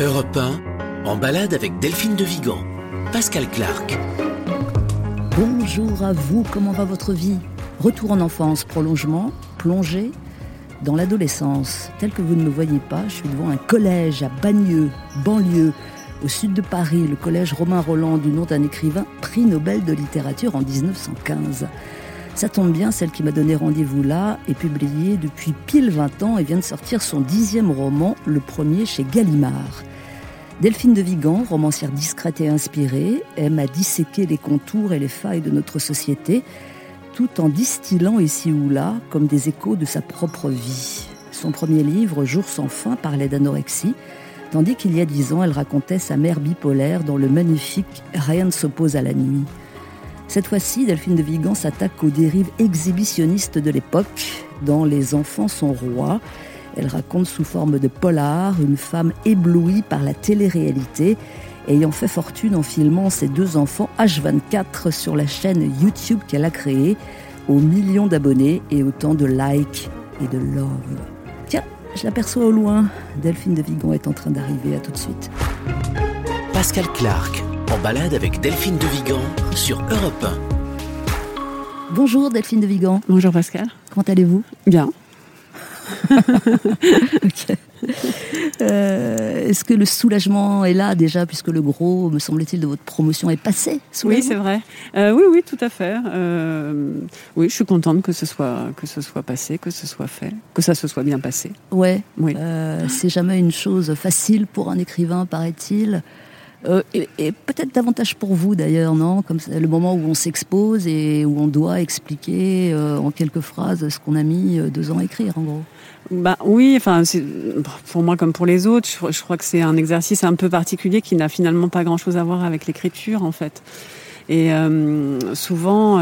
Europe 1, en balade avec Delphine de Vigan. Pascal Clark. Bonjour à vous, comment va votre vie? Retour en enfance, prolongement, plongée dans l'adolescence. Tel que vous ne le voyez pas, je suis devant un collège à Bagneux, banlieue, au sud de Paris, le collège Romain Roland du nom d'un écrivain prix Nobel de littérature en 1915. Ça tombe bien, celle qui m'a donné rendez-vous là est publiée depuis pile 20 ans et vient de sortir son dixième roman, le premier chez Gallimard. Delphine de Vigan, romancière discrète et inspirée, aime à disséquer les contours et les failles de notre société, tout en distillant ici ou là comme des échos de sa propre vie. Son premier livre, Jour sans fin, parlait d'anorexie, tandis qu'il y a dix ans, elle racontait sa mère bipolaire dans le magnifique Rien ne s'oppose à la nuit. Cette fois-ci, Delphine de Vigan s'attaque aux dérives exhibitionnistes de l'époque, dans Les enfants sont rois. Elle raconte sous forme de polar une femme éblouie par la télé-réalité, ayant fait fortune en filmant ses deux enfants H24 sur la chaîne YouTube qu'elle a créée, aux millions d'abonnés et autant de likes et de love. Tiens, je l'aperçois au loin. Delphine de Vigan est en train d'arriver, à tout de suite. Pascal Clark, en balade avec Delphine de Vigan sur Europe 1. Bonjour Delphine de Vigan. Bonjour Pascal. Comment allez-vous? Bien. Euh, est-ce que le soulagement est là déjà, puisque le gros, me semble-t-il, de votre promotion est passé Oui, c'est vrai. Euh, oui, oui, tout à fait. Euh, oui, je suis contente que ce soit que ce soit passé, que ce soit fait, que ça se soit bien passé. Ouais. Oui. c'est jamais une chose facile pour un écrivain, paraît-il. Euh, et, peut-être davantage pour vous d'ailleurs, non? Comme le moment où on s'expose et où on doit expliquer euh, en quelques phrases ce qu'on a mis deux ans à écrire, en gros. Bah oui, enfin pour moi comme pour les autres, je, crois que c'est un exercice un peu particulier qui n'a finalement pas grand-chose à voir avec l'écriture en fait. Et souvent,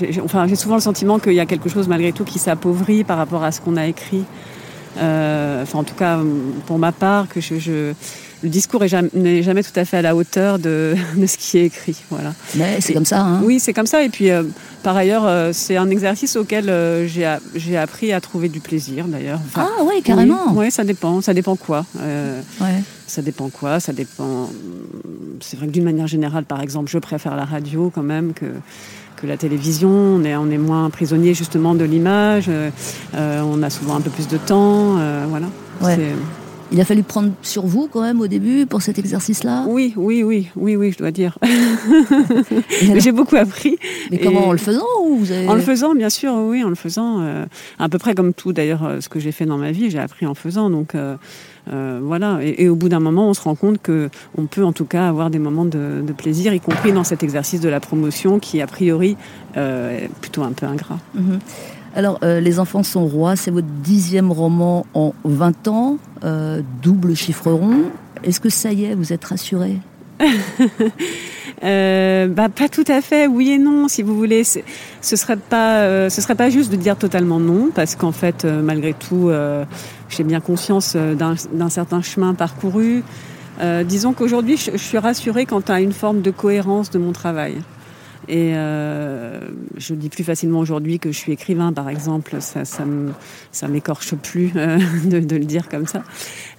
j'ai, enfin j'ai souvent le sentiment qu'il y a quelque chose malgré tout qui s'appauvrit par rapport à ce qu'on a écrit. enfin en tout cas pour ma part que je le discours n'est jamais, tout à fait à la hauteur de, ce qui est écrit. Voilà. Mais c'est comme ça. Hein oui, c'est comme ça. Et puis, euh, par ailleurs, euh, c'est un exercice auquel euh, j'ai appris à trouver du plaisir, d'ailleurs. ah oui, carrément. Oui, ça dépend. Ça dépend quoi. Ouais. Ça dépend quoi. Ça dépend. C'est vrai que d'une manière générale, par exemple, je préfère la radio quand même que que la télévision. On est, on est moins prisonnier justement de l'image. on a souvent un peu plus de temps. voilà. Ouais. Il a fallu prendre sur vous quand même au début pour cet exercice-là Oui, oui, oui, oui, oui, je dois dire. J'ai beaucoup appris. Mais comment En le faisant ou vous En le faisant, bien sûr, oui, en le faisant. Euh, à peu près comme tout d'ailleurs euh, ce que j'ai fait dans ma vie, j'ai appris en faisant. Donc euh, voilà. Et, au bout d'un moment, on se rend compte que on peut en tout cas avoir des moments de, plaisir, y compris dans cet exercice de la promotion qui a priori est plutôt un peu ingrat. Mhm. Alors, euh, Les enfants sont rois, c'est votre dixième roman en 20 ans, euh, double chiffre rond. Est-ce que ça y est, vous êtes rassuré euh, bah, pas tout à fait, oui et non, si vous voulez. Ce serait pas, serait pas juste de dire totalement non, parce qu'en fait, malgré tout, j'ai bien conscience d'un certain chemin parcouru. disons qu'aujourd'hui, je, je, suis rassurée quant à une forme de cohérence de mon travail. Et euh, je dis plus facilement aujourd'hui que je suis écrivain, par exemple. Ça, ça, m'écorche plus euh, de, le dire comme ça.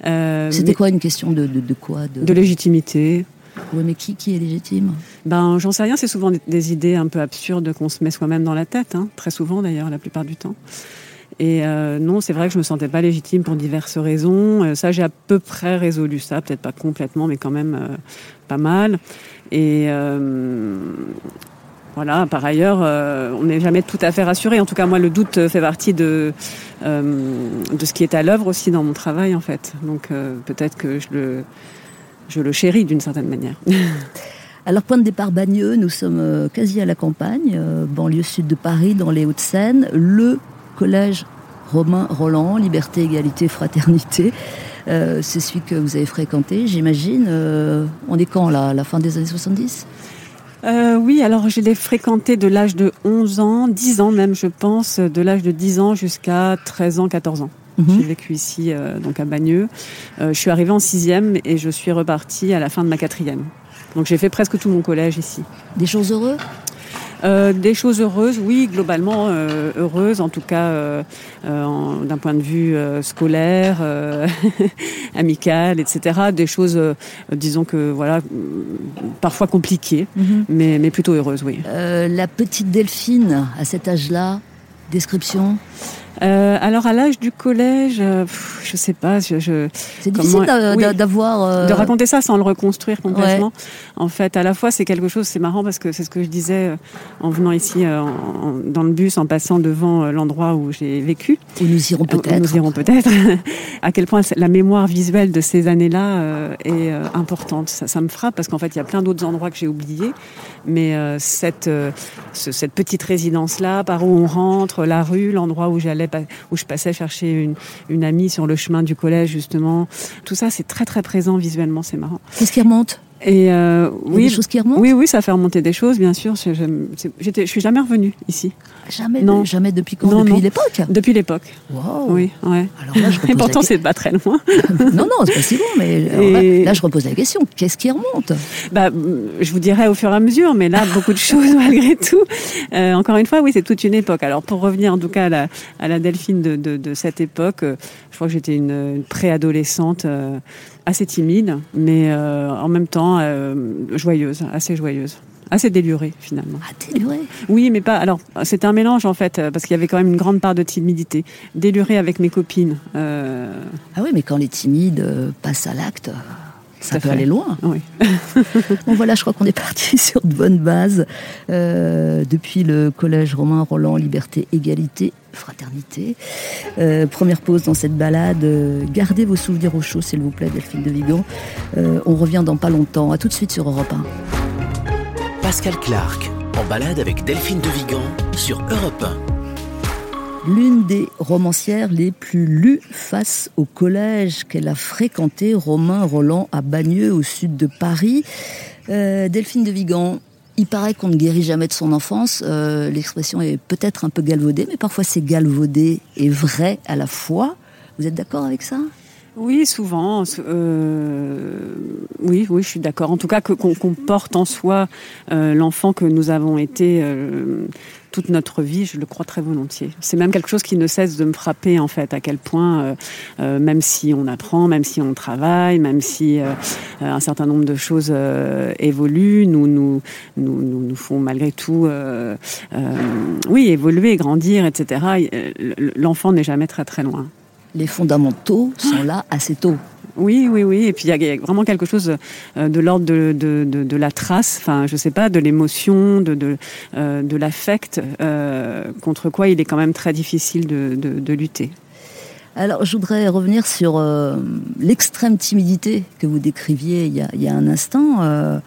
Euh, C'était quoi une question de, de, quoi de... légitimité. Oui, mais qui, qui est légitime? Ben, j'en sais rien. C'est souvent des, idées un peu absurdes qu'on se met soi-même dans la tête, hein. très souvent d'ailleurs, la plupart du temps. Et non, c'est vrai que je me sentais pas légitime pour diverses raisons. ça, j'ai à peu près résolu ça, peut-être pas complètement, mais quand même pas mal. Et voilà, par ailleurs, euh, on n'est jamais tout à fait rassuré. En tout cas, moi, le doute fait partie de, euh, de ce qui est à l'œuvre aussi dans mon travail, en fait. Donc, euh, peut-être que je le, je le chéris d'une certaine manière. Alors, point de départ Bagneux, nous sommes quasi à la campagne, banlieue sud de Paris, dans les Hauts-de-Seine. Le collège Romain Roland, Liberté, Égalité, Fraternité. c'est celui que vous avez fréquenté, j'imagine. on est quand, là La fin des années 70 euh, oui, alors je l'ai fréquenté de l'âge de 11 ans, 10 ans même je pense, de l'âge de 10 ans jusqu'à 13 ans, 14 ans. Mhm. J'ai vécu ici, euh, donc à Bagneux. Euh, je suis arrivée en sixième et je suis repartie à la fin de ma quatrième. Donc j'ai fait presque tout mon collège ici. Des choses heureuses? Euh, des choses heureuses, oui, globalement euh, heureuses, en tout cas euh, d'un point de vue scolaire, amical, etc. Des choses, disons que voilà, parfois compliquées, mhm. mais, mais plutôt heureuses, oui. la petite Delphine, à cet âge-là, description? Euh, alors à l'âge du collège, euh, je sais pas. Je, je c'est difficile d'avoir euh, de raconter ça sans le reconstruire complètement. En fait, à la fois c'est quelque chose, c'est marrant parce que c'est ce que je disais en venant ici dans le bus, en passant devant l'endroit où j'ai vécu. Où nous irons peut-être. Nous irons peut-être. à quel point la mémoire visuelle de ces années-là est importante. Ça, ça, me frappe parce qu'en fait il y a plein d'autres endroits que j'ai oubliés, mais cette cette petite résidence là, par où on rentre, la rue, l'endroit où j'allais où je passais chercher une, une amie sur le chemin du collège justement. Tout ça, c'est très très présent visuellement, c'est marrant. Qu'est-ce qui remonte? Et euh, oui, des choses qui remontent. Oui, oui, ça fait remonter des choses, bien sûr. Je, je, je suis jamais revenue ici. Jamais, non. jamais depuis quand? Depuis l'époque? Depuis l'époque. Wow. Oui, ouais. Alors là, je Et pourtant, c'est pas très loin. non, non, c'est pas si loin. Mais là, je repose la question. Qu'est-ce qui remonte? Bah, je vous dirais au fur et à mesure, mais là, beaucoup de choses malgré tout. Euh, encore une fois, oui, c'est toute une époque. Alors, pour revenir en tout cas à la, à la Delphine de, de, de cette époque, euh, je crois que j'étais une, une préadolescente. Assez timide, mais euh, en même temps euh, joyeuse, assez joyeuse. Assez délurée finalement. Ah, délurée? Oui, mais pas. Alors, c'était un mélange en fait, parce qu'il y avait quand même une grande part de timidité. Délurée avec mes copines. Euh... Ah oui, mais quand les timides passent à l'acte. Ça, peut aller loin. Oui. bon voilà, je crois qu'on est parti sur de bonnes bases. Euh, depuis le collège Romain Roland, Liberté, Égalité, Fraternité. Euh, première pause dans cette balade. gardez vos souvenirs au chaud, s'il vous plaît, Delphine de Vigan. Euh, on revient dans pas longtemps. À tout de suite sur Europe 1. Pascal Clark, en balade avec Delphine de Vigan sur Europe 1 l'une des romancières les plus lues face au collège qu'elle a fréquenté, Romain Roland à Bagneux, au sud de Paris. Euh, Delphine de Vigan, il paraît qu'on ne guérit jamais de son enfance. Euh, l'expression est peut-être un peu galvaudée, mais parfois c'est galvaudé et vrai à la fois. Vous êtes d'accord avec ça? Oui, souvent. Euh, oui, oui, je suis d'accord. En tout cas, qu'on porte en soi l'enfant que nous avons été toute notre vie, je le crois très volontiers. C'est même quelque chose qui ne cesse de me frapper en fait, à quel point, euh, euh, même si on apprend, même si on travaille, même si euh, un certain nombre de choses évoluent, nous nous, nous, nous, font malgré tout, oui, évoluer, grandir, etc. L'enfant n'est jamais très très loin. Les fondamentaux sont là assez tôt. Oui, oui, oui. Et puis il y, a vraiment quelque chose euh, de l'ordre de, de, de, de, la trace, enfin, je sais pas, de l'émotion, de, de, euh, de l'affect, euh, contre quoi il est quand même très difficile de, de lutter. Alors, je voudrais revenir sur l'extrême timidité que vous décriviez il y a, il y a un instant.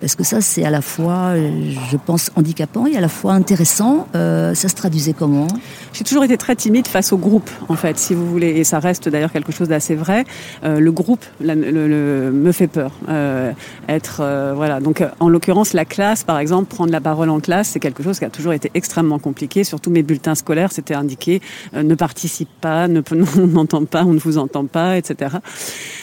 Parce que ça, c'est à la fois, je pense, handicapant et à la fois intéressant. Euh, ça se traduisait comment? J'ai toujours été très timide face au groupe, en fait, si vous voulez. Et ça reste d'ailleurs quelque chose d'assez vrai. Euh, le groupe me fait peur. Euh, être, euh, voilà. Donc, en l'occurrence, la classe, par exemple, prendre la parole en classe, c'est quelque chose qui a toujours été extrêmement compliqué. Surtout mes bulletins scolaires, c'était indiqué euh, ne participe pas, ne, on n'entend pas, on ne vous entend pas, etc.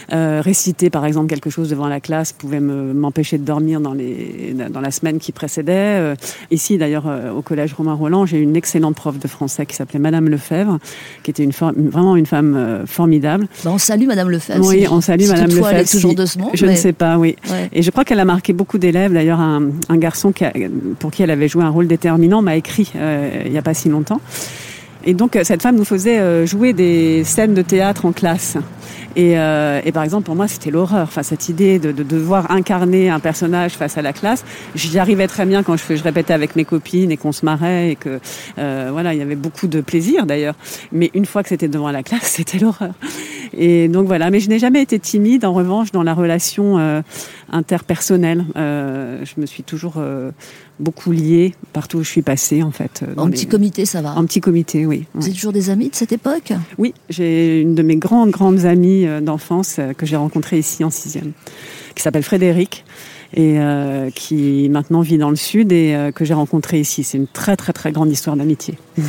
réciter, par exemple, quelque chose devant la classe pouvait m'empêcher de dormir dans, les, dans la semaine qui précédait. Euh, ici, d'ailleurs, euh, au collège Romain Roland, j'ai une excellente prof de français qui s'appelait Madame Lefebvre, qui était une vraiment une femme euh, formidable. Ben, on salue Madame Lefebvre. Oui, on salue Madame Lefebvre. Elle est toujours de ce monde. Je ne sais pas, oui. Et je crois qu'elle a marqué beaucoup d'élèves. D'ailleurs, un, un, garçon qui pour qui elle avait joué un rôle déterminant m'a écrit il n'y a pas si longtemps. Et donc, cette femme nous faisait jouer des scènes de théâtre en classe. Et, euh, et, par exemple, pour moi, c'était l'horreur. Enfin, cette idée de, de, devoir incarner un personnage face à la classe, j'y arrivais très bien quand je, je répétais avec mes copines et qu'on se marrait et que euh, voilà, il y avait beaucoup de plaisir d'ailleurs. Mais une fois que c'était devant la classe, c'était l'horreur. Et donc voilà. Mais je n'ai jamais été timide. En revanche, dans la relation euh, interpersonnelle, euh, je me suis toujours euh, beaucoup liée partout où je suis passée en fait. En petit comité, ça va. En petit comité, oui. Vous êtes toujours des amis de cette époque? Oui, j'ai une de mes grandes grandes amies euh, d'enfance euh, que j'ai rencontré ici en sixième, qui s'appelle Frédéric et euh, qui maintenant vit dans le sud et que j'ai rencontré ici. C'est une très très très grande histoire d'amitié.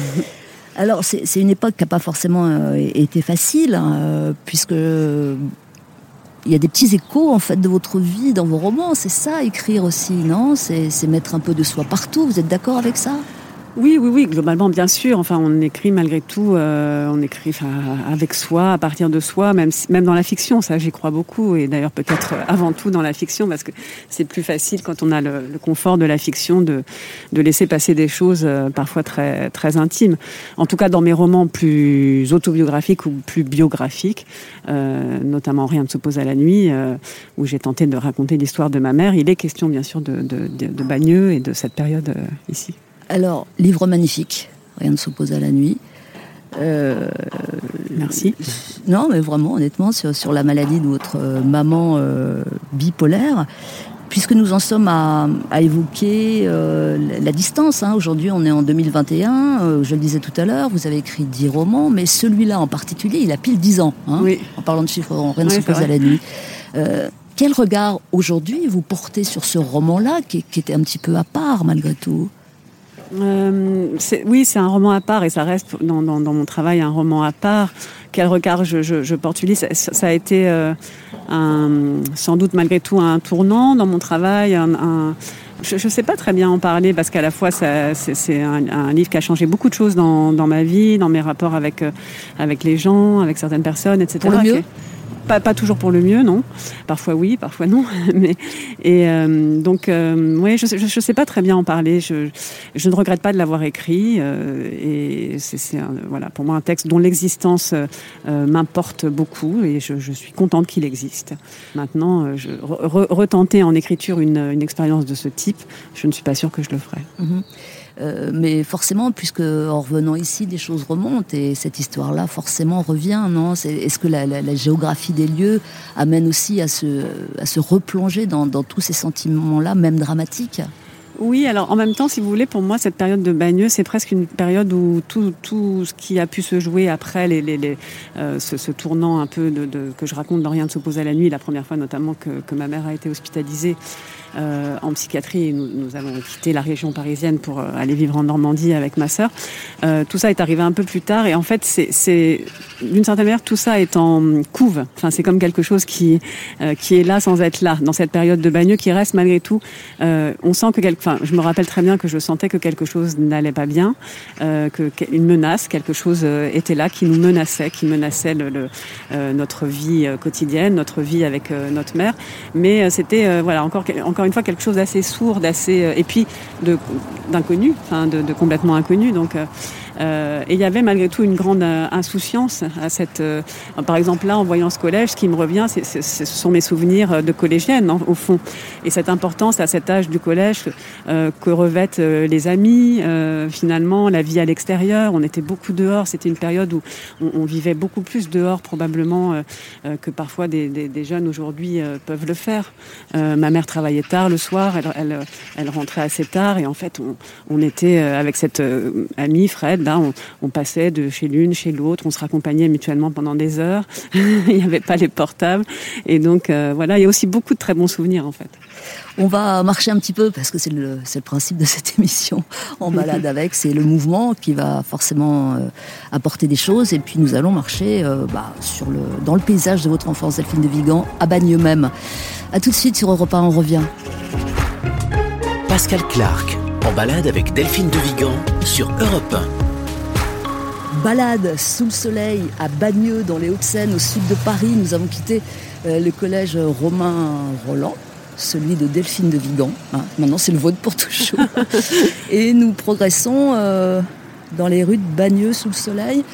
Alors c'est une époque qui n'a pas forcément été facile, hein, puisque il y a des petits échos en fait de votre vie dans vos romans. C'est ça, écrire aussi, non? C'est mettre un peu de soi partout. Vous êtes d'accord avec ça? Oui, oui, oui, globalement, bien sûr. Enfin, on écrit malgré tout, euh, on écrit avec soi, à partir de soi, même, même dans la fiction, ça j'y crois beaucoup. Et d'ailleurs, peut-être avant tout dans la fiction, parce que c'est plus facile quand on a le, confort de la fiction de, de laisser passer des choses euh, parfois très, très intimes. En tout cas, dans mes romans plus autobiographiques ou plus biographiques, euh, notamment Rien ne s'oppose à la nuit, où j'ai tenté de raconter l'histoire de ma mère, il est question bien sûr de, de, de Bagneux et de cette période ici. Alors, livre magnifique, rien ne s'oppose à la nuit. Euh, Merci. Non, mais vraiment, honnêtement, sur, la maladie de votre euh, maman euh, bipolaire, puisque nous en sommes à, évoquer la, distance. Hein. Aujourd'hui, on est en 2021. je le disais tout à l'heure, vous avez écrit dix romans, mais celui-là en particulier, il a pile dix ans. Hein, en parlant de chiffres, rien ne s'oppose à la nuit. quel regard aujourd'hui vous portez sur ce roman-là, qui, était un petit peu à part malgré tout? Euh, oui, c'est un roman à part et ça reste dans, mon travail un roman à part. Quel regard je, je, porte ça, ça, a été euh, sans doute malgré tout un tournant dans mon travail. je ne sais pas très bien en parler parce qu'à la fois c'est un, livre qui a changé beaucoup de choses dans, ma vie, dans mes rapports avec, euh, avec les gens, avec certaines personnes, etc. Pour le mieux pas, pas, toujours pour le mieux, non. Parfois oui, parfois non. Mais, et euh, donc, euh, oui, je ne sais pas très bien en parler. Je, je ne regrette pas de l'avoir écrit. Euh, et c'est voilà, pour moi un texte dont l'existence m'importe beaucoup et je, je suis contente qu'il existe. Maintenant, je, retenter en écriture une, une expérience de ce type, je ne suis pas sûre que je le ferai. Mm-hmm. Euh, mais forcément, puisque en revenant ici, des choses remontent et cette histoire-là forcément revient, non? Est-ce que la, géographie des lieux amène aussi à se, replonger dans, tous ces sentiments-là, même dramatiques? Oui, alors en même temps, si vous voulez, pour moi, cette période de Bagneux, c'est presque une période où tout, ce qui a pu se jouer après euh, ce, tournant un peu que je raconte dans Rien ne s'oppose à la nuit, la première fois notamment que ma mère a été hospitalisée euh, en psychiatrie. Nous, nous, avons quitté la région parisienne pour euh, aller vivre en Normandie avec ma sœur. Euh, tout ça est arrivé un peu plus tard et en fait, c'est d'une certaine manière tout ça est en couve. Enfin, c'est comme quelque chose qui euh, qui est là sans être là dans cette période de bagneux qui reste malgré tout. Euh, on sent que quelque, enfin, je me rappelle très bien que je sentais que quelque chose n'allait pas bien, que une menace, quelque chose était là qui nous menaçait, qui menaçait le, le notre vie quotidienne, notre vie avec notre mère. Mais c'était voilà encore une fois quelque chose d'assez sourd, d'assez euh, et puis d'inconnu, de, complètement inconnu. Donc euh, et il y avait malgré tout une grande euh, insouciance à cette. Euh, par exemple, là, en voyant ce collège, ce qui me revient, ce sont mes souvenirs de collégienne, au fond. Et cette importance à cet âge du collège que revêtent les amis, finalement, la vie à l'extérieur. On était beaucoup dehors. C'était une période où on, vivait beaucoup plus dehors, probablement, que parfois des, jeunes aujourd'hui peuvent le faire. ma mère travaillait tard le soir, elle, rentrait assez tard, et en fait, on, on était avec cette amie, Fred, on, passait de chez l'une, chez l'autre, on se raccompagnait mutuellement pendant des heures. il n'y avait pas les portables. Et donc, euh, voilà, il y a aussi beaucoup de très bons souvenirs, en fait. On va marcher un petit peu, parce que c'est le, principe de cette émission. En balade avec, c'est le mouvement qui va forcément euh, apporter des choses. Et puis, nous allons marcher euh, bah, sur le, dans le paysage de votre enfance, Delphine de Vigan, à Bagneux même. A tout de suite sur Europe 1, on revient. Pascal Clark, en balade avec Delphine de Vigan sur Europe 1 balade sous le soleil à Bagneux, dans les Hauts-de-Seine, au sud de Paris. Nous avons quitté euh, le collège Romain Roland, celui de Delphine de Vigan. Hein. Maintenant, c'est le vôtre pour toujours. Et nous progressons euh, dans les rues de Bagneux sous le soleil.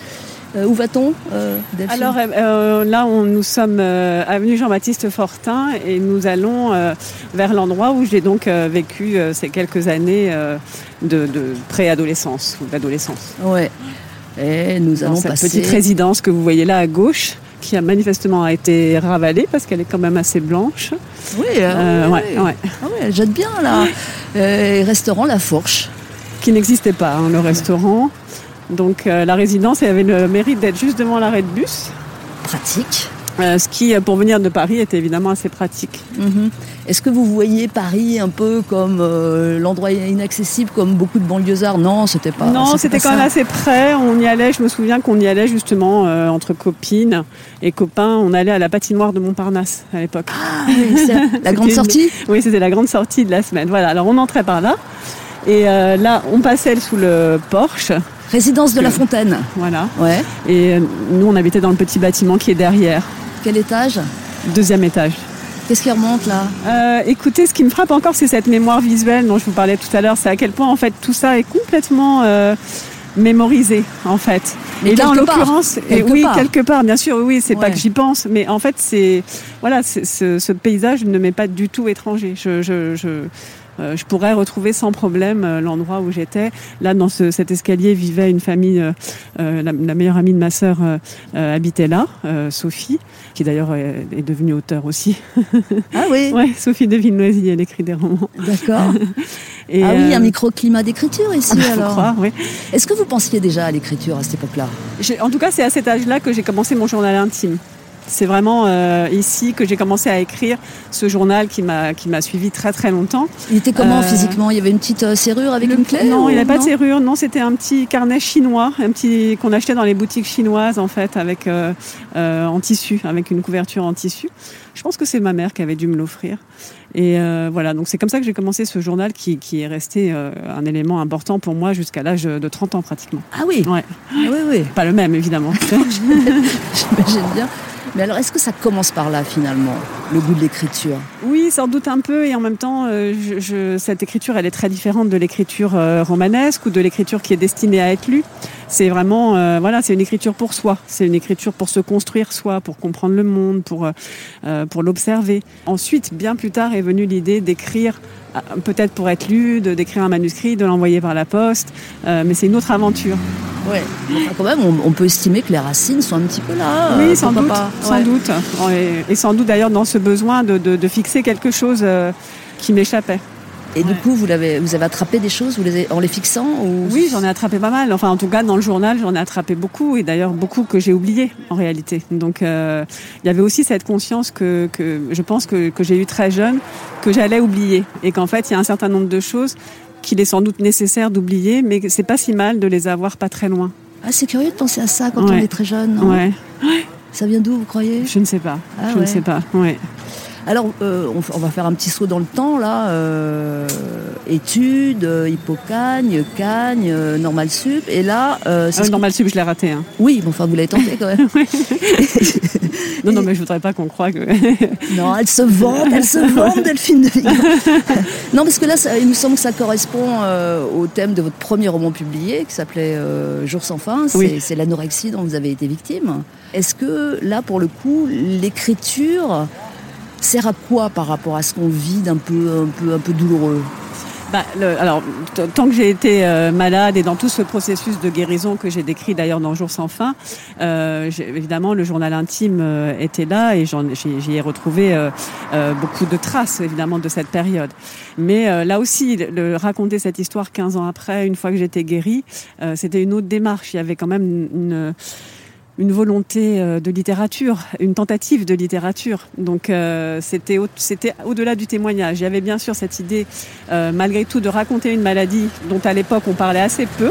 Euh, où va-t-on, Alors là, on, nous sommes avenue Jean-Baptiste Fortin et nous allons vers l'endroit où j'ai donc vécu ces quelques années de, de préadolescence ou d'adolescence. Ouais. Et nous allons cette petite résidence que vous voyez là à gauche, qui a manifestement été ravalée parce qu'elle est quand même assez blanche. Oui, euh, ouais, ouais. Ah elle jette bien là. Euh, restaurant La Fourche. Qui n'existait pas, hein, le restaurant. Donc euh, la résidence elle avait le mérite d'être juste devant l'arrêt de bus. Pratique. Euh, ce qui, pour venir de Paris, était évidemment assez pratique. Mhm. Est-ce que vous voyez Paris un peu comme euh, l'endroit inaccessible, comme beaucoup de banlieusards? Non, c'était pas. Non, c'était quand même assez près. On y allait. Je me souviens qu'on y allait justement euh, entre copines et copains. On allait à la patinoire de Montparnasse à l'époque. Ah, oui, la grande sortie? Oui, c'était la grande sortie de la semaine. Voilà. Alors on entrait par là. Et là, on passait sous le porche. Résidence de la Fontaine. Voilà. Ouais. Et nous, on habitait dans le petit bâtiment qui est derrière. Quel étage? Deuxième étage. Qu'est-ce qui remonte là? Euh, Écoutez, ce qui me frappe encore, c'est cette mémoire visuelle dont je vous parlais tout à l'heure. C'est à quel point, en fait, tout ça est complètement euh, mémorisé, en fait. Mais et là, en l'occurrence, oui, quelque part, bien sûr, oui, c'est pas que j'y pense, mais en fait, c'est voilà, ce, ce, paysage ne m'est pas du tout étranger. Je, je, je, euh, je pourrais retrouver sans problème euh, l'endroit où j'étais. Là, dans ce, cet escalier vivait une famille, euh, la, la, meilleure amie de ma sœur habitait là, Sophie, qui d'ailleurs est, est, devenue auteure aussi. Ah oui Ouais, Sophie de Villenoisy, elle écrit des romans. D'accord. Et ah oui, un microclimat d'écriture ici ah, alors. Croire, oui. Est-ce que vous pensiez déjà à l'écriture à cette époque-là? En tout cas, c'est à cet âge-là que j'ai commencé mon journal intime. C'est vraiment euh, ici que j'ai commencé à écrire ce journal qui m'a qui m'a suivi très très longtemps. Il était comment euh, physiquement? Il y avait une petite euh, serrure avec le, une clé Non, il n'y avait pas de serrure. Non, c'était un petit carnet chinois, un petit qu'on achetait dans les boutiques chinoises en fait, avec euh, en tissu, avec une couverture en tissu. Je pense que c'est ma mère qui avait dû me l'offrir. Et euh, voilà, donc c'est comme ça que j'ai commencé ce journal qui, qui est resté euh, un élément important pour moi jusqu'à l'âge de 30 ans pratiquement. Ah oui? Ouais. Ah oui, oui. Pas le même évidemment. J'imagine bien. Mais alors, est-ce que ça commence par là, finalement, le goût de l'écriture? Oui, sans doute un peu, et en même temps, euh, je, je, cette écriture, elle est très différente de l'écriture euh, romanesque ou de l'écriture qui est destinée à être lue. C'est vraiment, euh, voilà, c'est une écriture pour soi. C'est une écriture pour se construire soi, pour comprendre le monde, pour, euh, pour l'observer. Ensuite, bien plus tard, est venue l'idée d'écrire peut-être pour être lu, d'écrire un manuscrit, de l'envoyer par la poste, euh, mais c'est une autre aventure. Ouais. Enfin, quand même, on, on, peut estimer que les racines sont un petit peu là. Oui, sans doute, pas. sans Ouais. doute, et, et, sans doute d'ailleurs dans ce besoin de, de, de fixer quelque chose euh, qui m'échappait. Et ouais. du coup, vous avez, vous avez attrapé des choses vous les, en les fixant ou... Oui, j'en ai attrapé pas mal. Enfin, en tout cas, dans le journal, j'en ai attrapé beaucoup, et d'ailleurs beaucoup que j'ai oublié en réalité. Donc, euh, il y avait aussi cette conscience que, que je pense que, que j'ai eu très jeune, que j'allais oublier, et qu'en fait, il y a un certain nombre de choses qu'il est sans doute nécessaire d'oublier, mais c'est pas si mal de les avoir pas très loin. Ah, c'est curieux de penser à ça quand ouais. on est très jeune. Non? Ouais. Ça vient d'où, vous croyez? Je ne sais pas. Ah, je ouais. ne sais pas. Ouais. Alors, euh, on, on, va faire un petit saut dans le temps, là. Euh, études, euh, Hippocagne, Cagne, euh, Normal Sup. Et là... Ah, normal Sup, je l'ai raté. Hein. Oui, bon, enfin, vous l'avez tenté quand même. non, non, mais je voudrais pas qu'on croie que... non, elle se vante, elle se vante, Delphine de Non, parce que là, ça, il me semble que ça correspond euh, au thème de votre premier roman publié, qui s'appelait euh, Jour sans fin. C'est oui. l'anorexie dont vous avez été victime. Est-ce que, là, pour le coup, l'écriture sert à quoi par rapport à ce qu'on vit d'un peu, un peu, un peu douloureux? Bah, le, alors, tant que j'ai été euh, malade et dans tout ce processus de guérison que j'ai décrit d'ailleurs dans Jour sans fin, euh, évidemment le journal intime euh, était là et j'y ai retrouvé euh, beaucoup de traces évidemment de cette période. Mais euh, là aussi, le, raconter cette histoire 15 ans après, une fois que j'étais guérie, euh, c'était une autre démarche. Il y avait quand même une, une une volonté euh, de littérature, une tentative de littérature. Donc euh, c'était au, c'était au-delà du témoignage. Il y avait bien sûr cette idée, euh, malgré tout, de raconter une maladie dont à l'époque on parlait assez peu.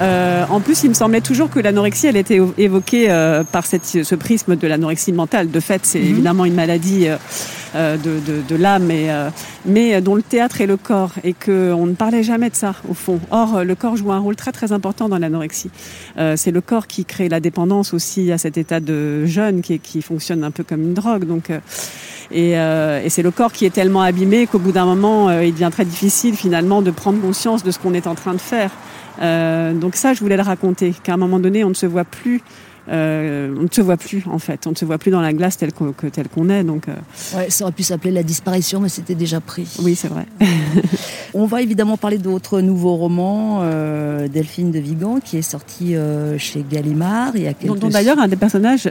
Euh, en plus, il me semblait toujours que l'anorexie, elle était évoquée euh, par cette, ce prisme de l'anorexie mentale. De fait, c'est mm -hmm. évidemment une maladie euh, de, de, de l'âme, mais dont le théâtre est le corps, et qu'on ne parlait jamais de ça, au fond. Or, le corps joue un rôle très très important dans l'anorexie. c'est le corps qui crée la dépendance aussi à cet état de jeûne qui, qui fonctionne un peu comme une drogue. Donc, et, et c'est le corps qui est tellement abîmé qu'au bout d'un moment, il devient très difficile finalement de prendre conscience de ce qu'on est en train de faire. Euh, donc ça, je voulais le raconter, qu'à un moment donné, on ne se voit plus. Euh, on ne se voit plus en fait, on ne se voit plus dans la glace tel qu'on qu est. Donc, euh... ouais, ça aurait pu s'appeler la disparition, mais c'était déjà pris. Oui, c'est vrai. on va évidemment parler d'autres nouveaux romans, euh, Delphine de Vigan, qui est sorti chez Gallimard il y a quelques. Dont, dont d'ailleurs un des personnages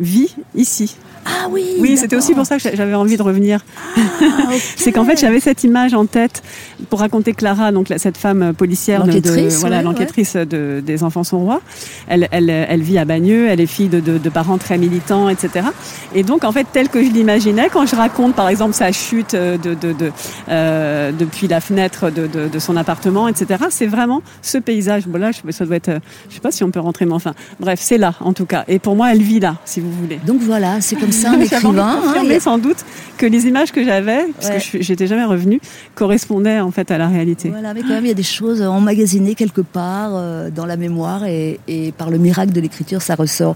vit ici. Ah oui. Oui, c'était aussi pour ça que j'avais envie de revenir. Ah, okay. c'est qu'en fait, j'avais cette image en tête pour raconter Clara, donc cette femme policière, l'enquêtrice, de, voilà, ouais, l'enquêtrice ouais. de, des enfants sont rois. Elle, elle, elle vit à Bagnols Elle est fille de, de, de, parents très militants, etc. Et donc, en fait, tel que je l'imaginais, quand je raconte, par exemple, sa chute de, de, de euh, depuis la fenêtre de, son appartement, etc., c'est vraiment ce paysage. Bon, là, ça doit être, je sais pas si on peut rentrer, mais enfin, bref, c'est là, en tout cas. Et pour moi, elle vit là, si vous voulez. Donc voilà, c'est comme ça un écrivain. Hein, sans doute que les images que j'avais, parce ouais. que j'étais jamais revenue, correspondaient en fait à la réalité. Voilà, mais quand même, il y a des choses emmagasinées quelque part euh, dans la mémoire et, et, par le miracle de l'écriture, ça ressort.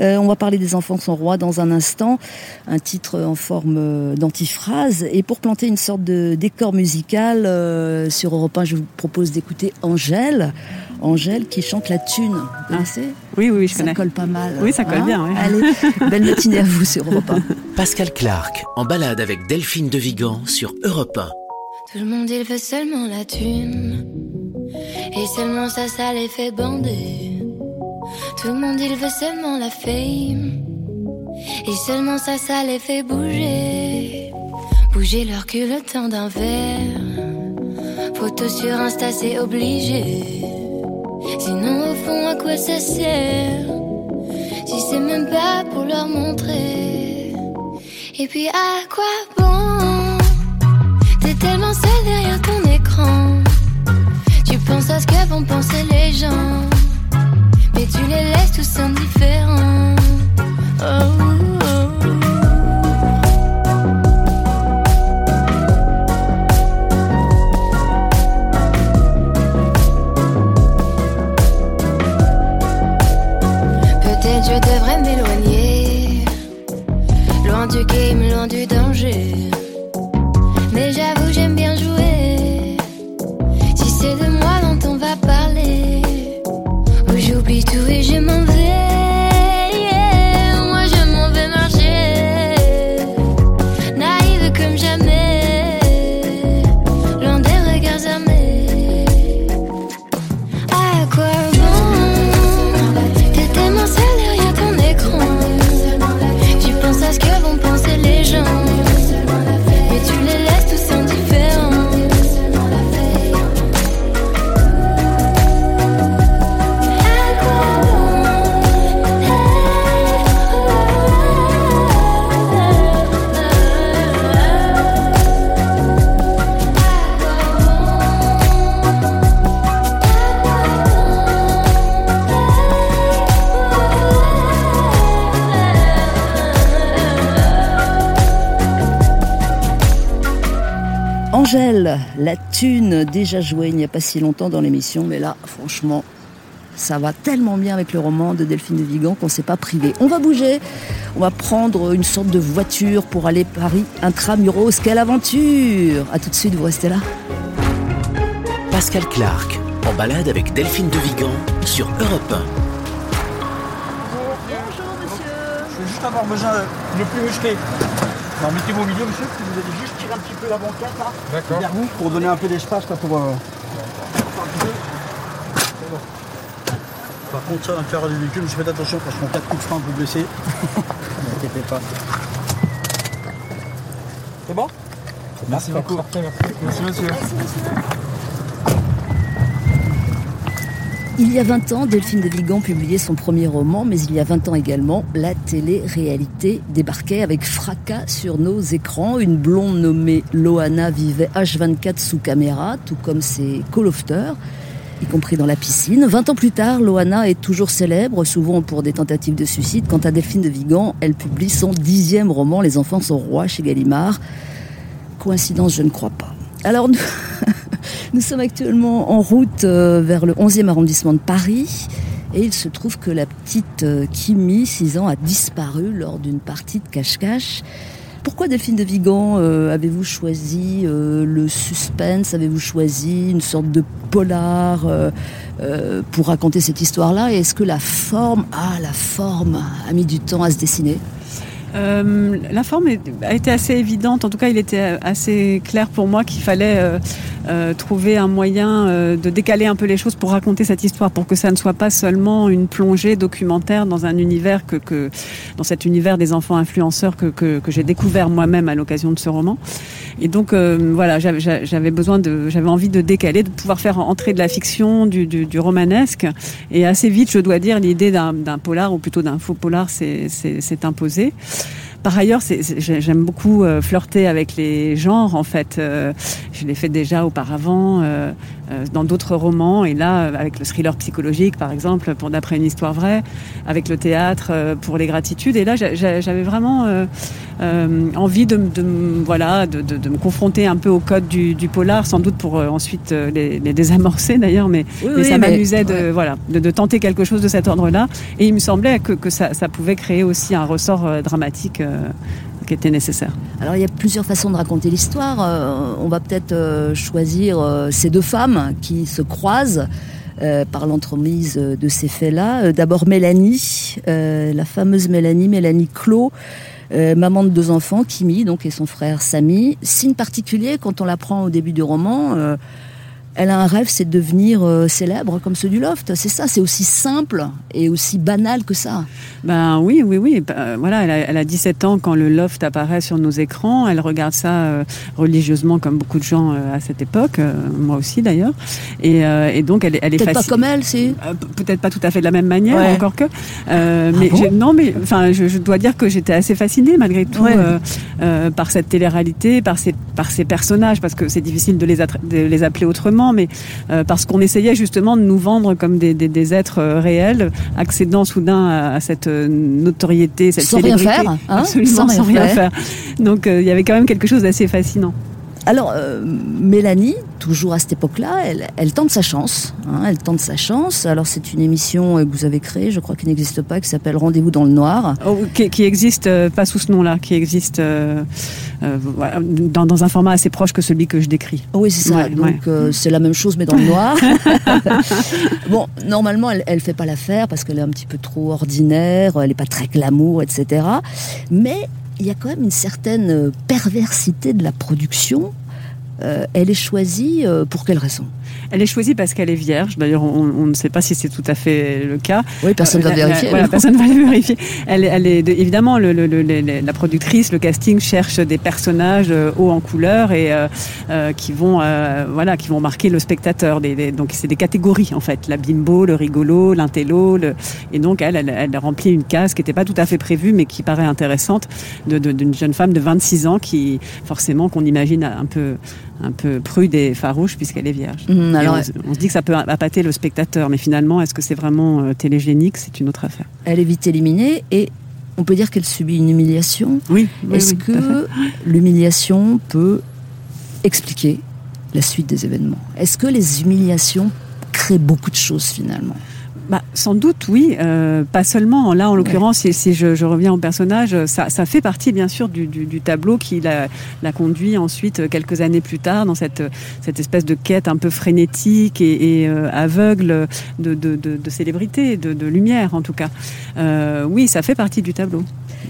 Euh, on va parler des enfants sont rois dans un instant, un titre en forme d'antiphrase. Et pour planter une sorte de décor musical euh, sur Europe 1, je vous propose d'écouter Angèle. Angèle qui chante la thune. Vous connaissez Oui, oui, je ça connais. Ça colle pas mal. Oui, ça colle hein bien. Oui. Allez, belle matinée à vous sur Europe 1. Pascal Clark, en balade avec Delphine de Vigan sur Europe 1. Tout le monde, il veut seulement la thune. Et seulement ça, ça les fait bander. Tout le monde, il veut seulement la fame. Et seulement ça, ça les fait bouger. Bouger leur cul le temps d'un verre. Photo sur Insta, c'est obligé. Sinon, au fond, à quoi ça sert? Si c'est même pas pour leur montrer. Et puis, à quoi bon? T'es tellement seul derrière ton écran. Tu penses à ce que vont penser les gens. Mais tu les laisses tous indifférents. Oh, oh. Je devrais m'éloigner. Loin du game, loin du danger. Déjà jouée il n'y a pas si longtemps dans l'émission, mais là, franchement, ça va tellement bien avec le roman de Delphine de Vigan qu'on ne s'est pas privé. On va bouger, on va prendre une sorte de voiture pour aller Paris intramuros. Quelle aventure À tout de suite, vous restez là. Pascal Clark, en balade avec Delphine de Vigan sur Europe 1. Bonjour monsieur. Je vais juste avoir besoin le plus musclé. Alors mettez-vous au milieu monsieur, puis vous allez juste tirer un petit peu la banquette là, D'accord. vers vous, pour donner un peu d'espace là pour... euh, Par contre ça, l'intérieur du véhicule, je fais attention parce qu'en cas de coup de frein, vous blessez. ne inquiétez pas. C'est bon? Merci beaucoup. Parfait, merci. Merci monsieur. Il y a 20 ans, Delphine de Vigan publiait son premier roman, mais il y a 20 ans également, la télé-réalité débarquait avec fracas sur nos écrans. Une blonde nommée Loana vivait H24 sous caméra, tout comme ses co-lofters, y compris dans la piscine. 20 ans plus tard, Loana est toujours célèbre, souvent pour des tentatives de suicide. Quant à Delphine de Vigan, elle publie son dixième roman, Les enfants sont rois, chez Gallimard. Coïncidence, je ne crois pas. Alors, nous, nous sommes actuellement en route euh, vers le 11e arrondissement de Paris. Et il se trouve que la petite euh, Kimi, 6 ans, a disparu lors d'une partie de cache-cache. Pourquoi Delphine de Vigan euh, avez-vous choisi le suspense? Avez-vous choisi une sorte de polar pour raconter cette histoire-là? Et est-ce que la forme, ah la forme, a mis du temps à se dessiner? La forme a été assez évidente. En tout cas, il était assez clair pour moi qu'il fallait euh, trouver un moyen euh, de décaler un peu les choses pour raconter cette histoire, pour que ça ne soit pas seulement une plongée documentaire dans un univers que, que dans cet univers des enfants influenceurs que, que, que j'ai découvert moi-même à l'occasion de ce roman. Et donc euh, voilà, j'avais- besoin de, j'avais envie de décaler, de pouvoir faire entrer de la fiction, du, du, du romanesque. Et assez vite, je dois dire, l'idée d'un polar ou plutôt d'un faux polar s'est imposée. Par ailleurs, j'aime beaucoup euh, flirter avec les genres. En fait, Euh, je l'ai fait déjà auparavant euh, dans d'autres romans, et là, euh, avec le thriller psychologique, par exemple, pour d'après une histoire vraie, avec le théâtre euh, pour les gratitudes. Et là, j'a- j'a- j'avais vraiment euh, euh, envie de, voilà, de, de- de me confronter un peu au code du, du polar, sans doute pour euh, ensuite euh, les, les désamorcer d'ailleurs, mais, Oui, mais oui, ça m'amusait de, ouais. voilà, de, tenter quelque chose de cet ordre-là. Et il me semblait que, que ça, ça pouvait créer aussi un ressort euh, dramatique euh, Alors il y a plusieurs façons de raconter l'histoire. Euh, on va peut-être euh, choisir euh, ces deux femmes qui se croisent par l'entremise de ces faits-là. D'abord Mélanie, la fameuse Mélanie, Mélanie Clos, maman de deux enfants, Kimi donc et son frère Samy. Signe particulier quand on la prend au début du roman. Elle a un rêve, c'est de devenir euh, célèbre comme ceux du Loft. C'est ça, c'est aussi simple et aussi banal que ça. Ben oui, oui, oui. Ben, euh, voilà, elle a, elle a 17 ans quand le loft apparaît sur nos écrans. Elle regarde ça euh, religieusement comme beaucoup de gens euh, à cette époque, moi aussi d'ailleurs. Et, et donc elle, est- elle est Peut-être pas comme elle, c'est. Peut-être pas tout à fait de la même manière, Ouais. encore que. Mais bon j'ai- non, mais enfin, je, je dois dire que j'étais assez fascinée malgré tout Ouais. par cette télé-réalité, par ces par ces personnages, parce que c'est difficile de les de les appeler autrement, mais euh, parce qu'on essayait justement de nous vendre comme des, des, des êtres euh, réels, accédant soudain à, à cette euh, notoriété, cette Sans rien faire, hein, absolument sans sans, rien rien faire. faire. Donc il y avait quand même quelque chose d'assez fascinant. Alors, euh, Mélanie, toujours à cette époque-là, elle, elle tente sa chance. hein, elle tente sa chance. Alors, c'est une émission que vous avez créée, je crois qu'il n'existe pas, qui s'appelle Rendez-vous dans le Noir. Oh, qui, qui existe euh, pas sous ce nom-là, qui existe euh, dans, dans un format assez proche que celui que je décris. Oui, c'est ça. Ouais, Donc, ouais. euh, c'est la même chose, mais dans le noir. bon, normalement, elle, elle fait pas l'affaire parce qu'elle est un petit peu trop ordinaire, elle n'est pas très glamour, etc. Mais il y a quand même une certaine euh, perversité de la production. Euh, elle est choisie euh, pour quelle raison? Elle est choisie parce qu'elle est vierge. D'ailleurs, on, on ne sait pas si c'est tout à fait le cas. Oui, personne ne va Euh, la- vérifier. voilà, personne ne va le vérifier. Elle, est- elle est de- évidemment le, le- le- la productrice, le casting cherche des personnages euh, hauts en couleur et euh, euh, qui vont euh, voilà qui vont marquer le spectateur. Des- des- donc c'est des catégories en fait. La bimbo, le rigolo, l'intello. le- et donc elle, elle, elle remplit une case qui n'était pas tout à fait prévue mais qui paraît intéressante d'une jeune femme de 26 ans qui forcément qu'on imagine un peu un peu prude et farouche puisqu'elle est vierge. Et alors, on, se- on se dit que ça peut appâter le spectateur, mais finalement, est-ce que c'est vraiment euh, télégénique? C'est une autre affaire. elle est vite éliminée et on peut dire qu'elle subit une humiliation. Oui. Est-ce que l'humiliation peut expliquer la suite des événements? Est-ce que les humiliations créent beaucoup de choses finalement? Bah, sans doute, oui. Euh, pas seulement. Là, en l'occurrence, si, si je, je reviens au personnage, ça, ça fait partie, bien sûr, du, du, du tableau qui l'a l'a conduit ensuite, euh, quelques années plus tard, dans cette, cette espèce de quête un peu frénétique et, et, euh, aveugle de, de, de, de célébrité, de, de lumière, en tout cas. Euh, oui, ça fait partie du tableau.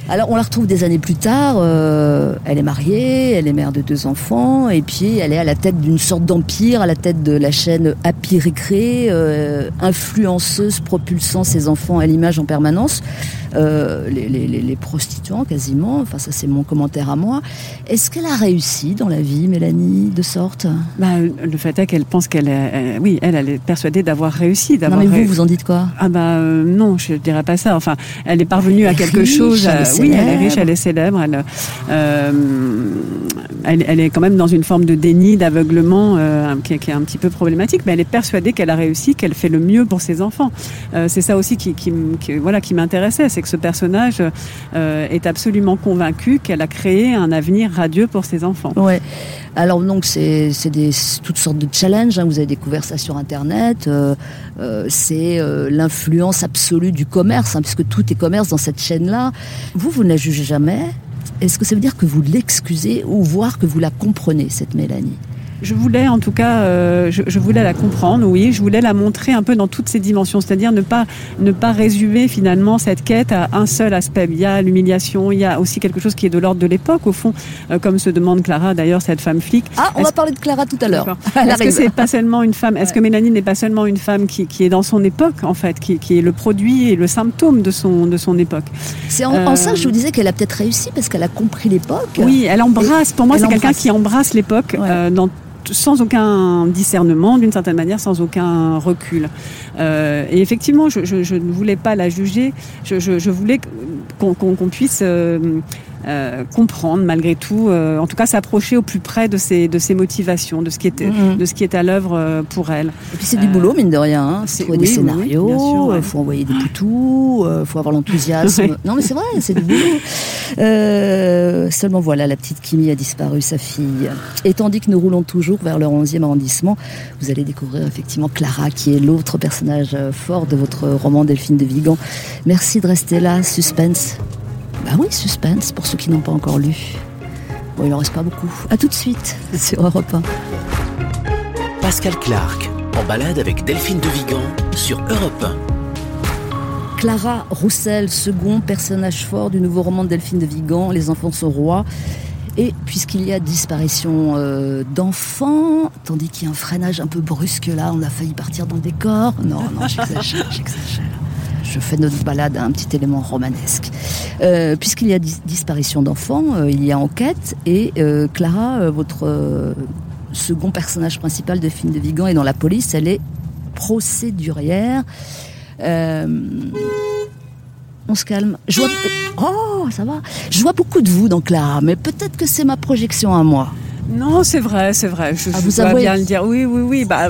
Alors on la retrouve des années plus tard, euh, elle est mariée, elle est mère de deux enfants, et puis elle est à la tête d'une sorte d'empire, à la tête de la chaîne Happy Recré, euh, influenceuse propulsant ses enfants à l'image en permanence, euh, les, les, les, les prostituant quasiment, enfin ça c'est mon commentaire à moi. Est-ce qu'elle a réussi dans la vie, Mélanie, de sorte? Bah, le fait est qu'elle pense qu'elle est, elle- oui, elle, elle est persuadée d'avoir réussi, Non d'avoir mais vous, vous en dites quoi? Ah bah euh, non, je dirais pas ça. Enfin, elle est parvenue Elle à quelque riche, chose. elle est oui, elle est riche, elle est célèbre. Elle, euh, elle, elle est quand même dans une forme de déni, d'aveuglement euh, qui, est- qui est un petit peu problématique. Mais elle est persuadée qu'elle a réussi, qu'elle fait le mieux pour ses enfants. Euh, c'est ça aussi qui, qui- voilà, qui m'intéressait, c'est que ce personnage euh, est absolument convaincu qu'elle a créé un avenir radieux pour ses enfants. Ouais. Alors donc c'est toutes sortes de challenges. hein. Vous avez découvert ça sur Internet. Euh, euh, c'est l'influence absolue du commerce, hein, puisque tout est commerce dans cette chaîne-là. Vous, vous ne la jugez jamais. Est-ce que ça veut dire que vous l'excusez ou voir que vous la comprenez cette Mélanie? Je voulais en tout cas, euh, je, je, voulais la comprendre, oui, je voulais la montrer un peu dans toutes ses dimensions, c'est-à-dire ne pas ne pas résumer finalement cette quête à un seul aspect. Il y a l'humiliation, il y a aussi quelque chose qui est de l'ordre de l'époque au fond, euh, comme se demande Clara d'ailleurs cette femme flic. Ah, on va parler de Clara tout à l'heure. Est-ce que c'est pas seulement une femme Est-ce que Mélanie n'est pas seulement une femme qui, qui, est dans son époque en fait, qui, qui, est le produit et le symptôme de son de son époque? C'est en, en, ça que je vous disais qu'elle a peut-être réussi parce qu'elle a compris l'époque. Oui, elle embrasse. Pour moi, c'est quelqu'un qui embrasse l'époque ouais. euh, dans sans aucun discernement, d'une certaine manière, sans aucun recul. Euh, et effectivement, je, ne voulais pas la juger. Je, voulais qu'on qu qu puisse euh, euh, comprendre malgré tout, euh, en tout cas s'approcher au plus près de ses, de ses motivations, de ce qui était, mmh. de ce qui est à l'œuvre euh, pour elle. Et puis c'est du boulot mine de rien. Hein. C'est trouver oui, des scénarios, il ouais. faut envoyer des poutous, il faut avoir l'enthousiasme. Ouais. Non mais c'est vrai, c'est du boulot. seulement voilà, la petite Kimi a disparu, sa fille. Et tandis que nous roulons toujours vers le 11e arrondissement, vous allez découvrir effectivement Clara, qui est l'autre personnage fort de votre roman Delphine de Vigan. Merci de rester là, suspense. Bah oui, suspense pour ceux qui n'ont pas encore lu. Bon, il en reste pas beaucoup. À tout de suite sur Europe 1. Pascal Clark, en balade avec Delphine de Vigan sur Europe 1. Clara Roussel, second personnage fort du nouveau roman de Delphine de Vigan, Les enfants sont rois. Et puisqu'il y a disparition euh, d'enfants, tandis qu'il y a un freinage un peu brusque là, on a failli partir dans le décor. Non, non, j'exagère, j'exagère je fais notre balade à un petit élément romanesque. Euh, Puisqu'il y a dis disparition d'enfants, euh, il y a enquête et euh, Clara, votre second personnage principal de film de Vigan est dans la police, elle est procédurière. on se calme. Oh, ça va. Je vois beaucoup de vous dans Clara, mais peut-être que c'est ma projection à moi. Non, c'est vrai, c'est vrai. Je, ah, je dois avouez... bien le dire. Oui, oui, oui. Bah,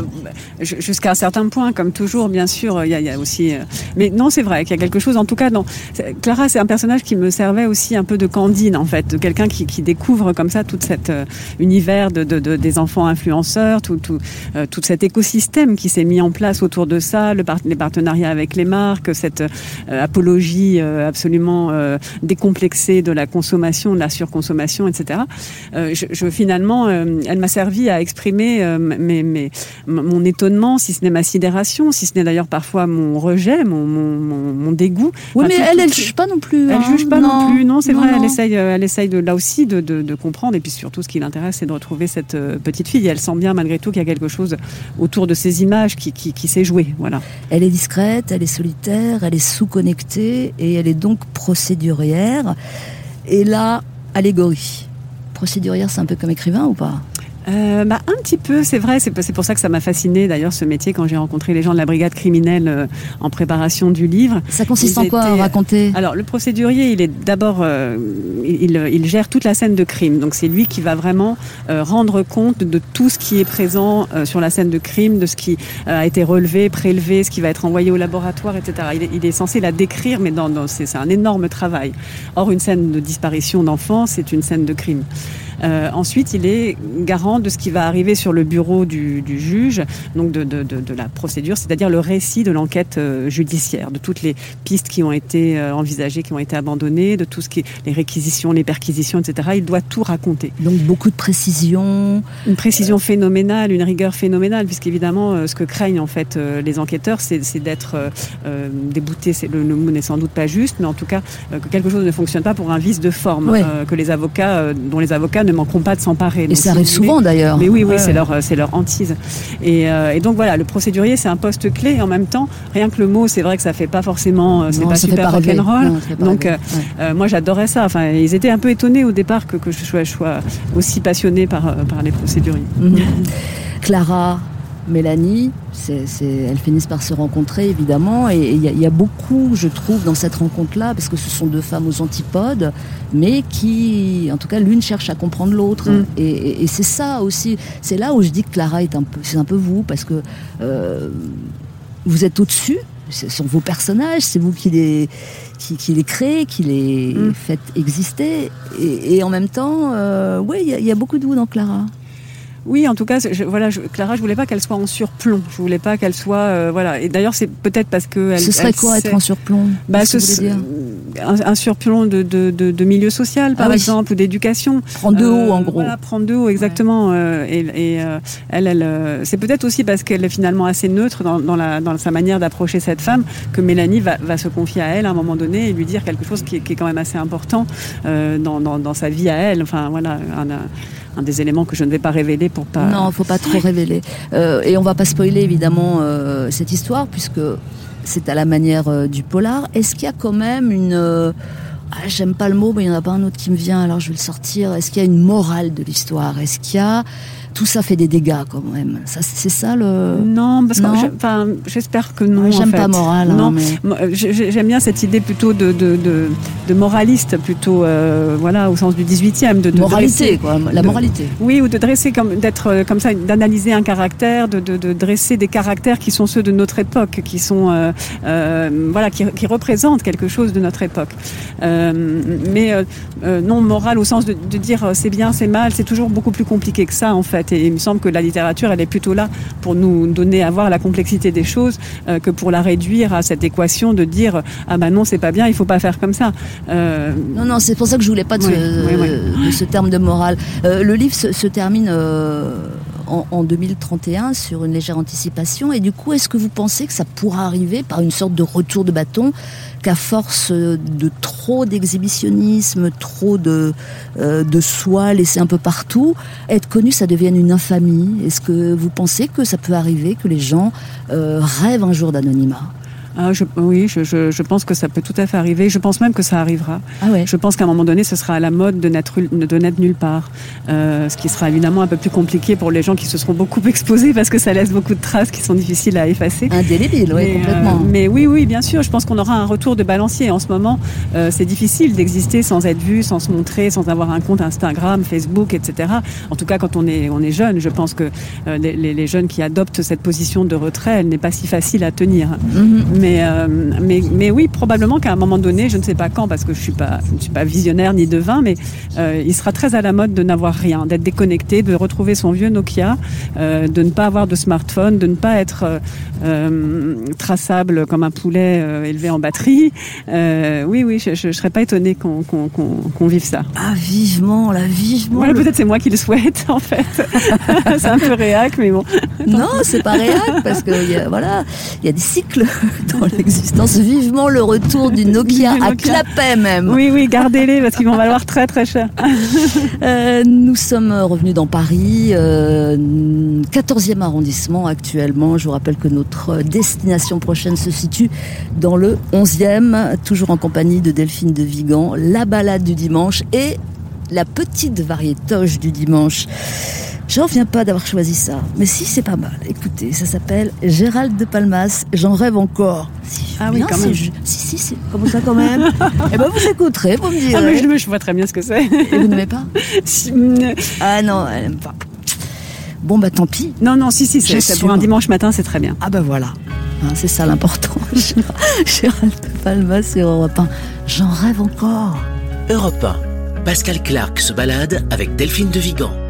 jusqu'à un certain point, comme toujours, bien sûr. Il y a, il y a aussi. Mais non, c'est vrai qu'il y a quelque chose. En tout cas, dans Clara, c'est un personnage qui me servait aussi un peu de Candide, en fait, de quelqu'un qui, qui, découvre comme ça tout cet euh, univers de, de, de, des enfants influenceurs, tout, tout, euh, tout cet écosystème qui s'est mis en place autour de ça, le par les partenariats avec les marques, cette euh, apologie absolument décomplexée de la consommation, de la surconsommation, etc. je, je finalement euh, elle m'a servi à exprimer euh, mes, mes, mon étonnement, si ce n'est ma sidération, si ce n'est d'ailleurs parfois mon rejet, mon, mon, mon, mon dégoût. Oui, enfin, mais elle, elle juge pas non plus. Elle hein. juge pas non, non plus. Non, c'est vrai. Non. Elle essaye, elle essaye de là aussi de, de, de, comprendre. Et puis surtout, ce qui l'intéresse, c'est de retrouver cette euh, petite fille. Et elle sent bien malgré tout qu'il y a quelque chose autour de ces images qui, qui, qui s'est joué. Voilà. Elle est discrète, elle est solitaire, elle est sous-connectée et elle est donc procédurière. Et là, allégorie procédurière, c'est un peu comme écrivain ou pas? Euh, bah, un petit peu, c'est vrai. C'est pour ça que ça m'a fasciné d'ailleurs ce métier quand j'ai rencontré les gens de la brigade criminelle euh, en préparation du livre. Ça consiste Ils en quoi à raconter? Alors le procédurier, il est d'abord, euh, il, il, gère toute la scène de crime. Donc c'est lui qui va vraiment euh, rendre compte de tout ce qui est présent euh, sur la scène de crime, de ce qui euh, a été relevé, prélevé, ce qui va être envoyé au laboratoire, etc. Il est, il est censé la décrire, mais dans, dans c'est un énorme travail. Or une scène de disparition d'enfants, c'est une scène de crime. Euh, ensuite, il est garant de ce qui va arriver sur le bureau du, du juge, donc de, de, de, de la procédure, c'est-à-dire le récit de l'enquête euh, judiciaire, de toutes les pistes qui ont été euh, envisagées, qui ont été abandonnées, de tout ce qui les réquisitions, les perquisitions, etc. Il doit tout raconter. Donc beaucoup de précision. Une précision phénoménale, une rigueur phénoménale, puisqu'évidemment, euh, ce que craignent en fait euh, les enquêteurs, c'est d'être euh, déboutés. Le, le mot n'est sans doute pas juste, mais en tout cas que quelque chose ne fonctionne pas pour un vice de forme, ouais. que les avocats, dont les avocats ne manqueront pas de s'emparer. Et ça arrive souvent d'ailleurs. Mais oui, oui, ouais. c'est leur, c'est leur hantise. Et, euh, et, donc voilà, le procédurier, c'est un poste clé. Et en même temps, rien que le mot, c'est vrai que ça fait pas forcément, c'est pas super rock'n'roll. Donc euh, moi, j'adorais ça. Enfin, ils étaient un peu étonnés au départ que, que je sois, je sois aussi passionnée par, par les procéduriers. Mmh. Clara, Mélanie, elles finissent par se rencontrer évidemment et il y, y, a beaucoup, je trouve, dans cette rencontre-là, parce que ce sont deux femmes aux antipodes, mais qui, en tout cas, l'une cherche à comprendre l'autre. Mm. Et, et, et, c'est ça aussi, c'est là où je dis que Clara est un peu, c'est un peu vous, parce que euh, vous êtes au-dessus. Ce sont vos personnages, c'est vous qui les, qui, qui les créez, qui les mm. faites exister. Et, en même temps, euh, oui, il y, y, a beaucoup de vous dans Clara. Oui, en tout cas, je, voilà, je, Clara, je voulais pas qu'elle soit en surplomb. Je voulais pas qu'elle soit, euh, voilà. Et d'ailleurs, c'est peut-être parce que elle. Ce serait quoi être en surplomb? Bah, ce, dire? un, un, surplomb de, de, de, de, milieu social, par ah exemple, ou d'éducation. Prendre de haut, en gros. Voilà, prendre de haut, exactement. Ouais. et, et elle, elle, c'est peut-être aussi parce qu'elle est finalement assez neutre dans, dans, la, dans sa manière d'approcher cette femme que Mélanie va, va, se confier à elle à un moment donné et lui dire quelque chose qui est, qui est quand même assez important dans, dans, dans, sa vie à elle. Enfin, voilà. Un, un des éléments que je ne vais pas révéler pour pas. Non, faut pas trop révéler. Euh, et on va pas spoiler évidemment euh, cette histoire puisque c'est à la manière euh, du polar. Est-ce qu'il y a quand même une ah, J'aime pas le mot, mais il y en a pas un autre qui me vient, alors je vais le sortir. Est-ce qu'il y a une morale de l'histoire? Est-ce qu'il y a tout ça fait des dégâts quand même. Ça, c'est ça le. Non, parce que enfin, j'espère que non. J'aime pas moral. Hein, non, mais... j'aime bien cette idée plutôt de, de, de, de moraliste, plutôt euh, voilà au sens du 18e, de, moralité dresser, quoi, la moralité. Oui, ou de dresser comme d'être euh, comme ça, d'analyser un caractère, de, dresser des caractères qui sont ceux de notre époque, qui sont euh, euh, voilà, qui, qui, représentent quelque chose de notre époque. Mais non moral au sens de, de dire c'est bien, c'est mal, c'est toujours beaucoup plus compliqué que ça en fait. Et il me semble que la littérature, elle est plutôt là pour nous donner à voir la complexité des choses euh, que pour la réduire à cette équation de dire ah ben non c'est pas bien, il faut pas faire comme ça. Euh... Non non, c'est pour ça que je voulais pas de, oui, ce, oui, oui. de ce, terme de morale. Euh, le livre se, se termine en, en, 2031 sur une légère anticipation et du coup est-ce que vous pensez que ça pourra arriver par une sorte de retour de bâton qu'à force de trop d'exhibitionnisme, trop de, euh, de soi laissé un peu partout, être connu, ça devienne une infamie? Est-ce que vous pensez que ça peut arriver, que les gens euh, rêvent un jour d'anonymat? Ah, je, oui, je, je, je, pense que ça peut tout à fait arriver. Je pense même que ça arrivera. Ah ouais. Je pense qu'à un moment donné, ce sera à la mode de n'être de nulle part, euh, ce qui sera évidemment un peu plus compliqué pour les gens qui se seront beaucoup exposés parce que ça laisse beaucoup de traces qui sont difficiles à effacer. Indélébile, oui, complètement. Euh, mais oui, oui, bien sûr. Je pense qu'on aura un retour de balancier. En ce moment, euh, c'est difficile d'exister sans être vu, sans se montrer, sans avoir un compte Instagram, Facebook, etc. En tout cas, quand on est on est jeune, je pense que les, les, jeunes qui adoptent cette position de retrait, elle n'est pas si facile à tenir. Mm -hmm. Mais, euh, mais, mais oui, probablement qu'à un moment donné, je ne sais pas quand, parce que je, suis pas, je ne suis pas visionnaire ni devin, mais euh, il sera très à la mode de n'avoir rien, d'être déconnecté, de retrouver son vieux Nokia, euh, de ne pas avoir de smartphone, de ne pas être traçable comme un poulet élevé en batterie. Oui, oui, je ne serais pas étonnée qu'on qu qu qu vive ça. Ah, vivement, là, vivement. Peut-être c'est moi qui le souhaite, en fait. c'est un peu réac, mais bon. Non, c'est pas réac, parce que y a, voilà, il y a des cycles dans l'existence. Vivement le retour du Nokia, Nokia. à clapet même. Oui, oui, gardez-les parce qu'ils vont valoir très très cher. euh, nous sommes revenus dans Paris, euh, 14e arrondissement actuellement. Je vous rappelle que notre destination prochaine se situe dans le 11e, toujours en compagnie de Delphine de Vigan, la balade du dimanche et la petite variétoche du dimanche. J'en reviens pas d'avoir choisi ça, mais si c'est pas mal. Écoutez, ça s'appelle Gérald de Palmas. J'en rêve encore. Si ah oui, quand même. Je... Si si, c'est comme ça quand même? Eh ben vous écouterez, vous me direz. Ah mais je, je vois très bien ce que c'est. Et vous n'aimez pas? Si, Ah non, elle aime pas. Bon bah tant pis. Non non, si si, c'est pour un dimanche matin, c'est très bien. Ah bah voilà. Hein, c'est ça l'important. Gérald de Palmas sur Europe 1. J'en rêve encore. Europe 1. Pascal Clark se balade avec Delphine de Vigan.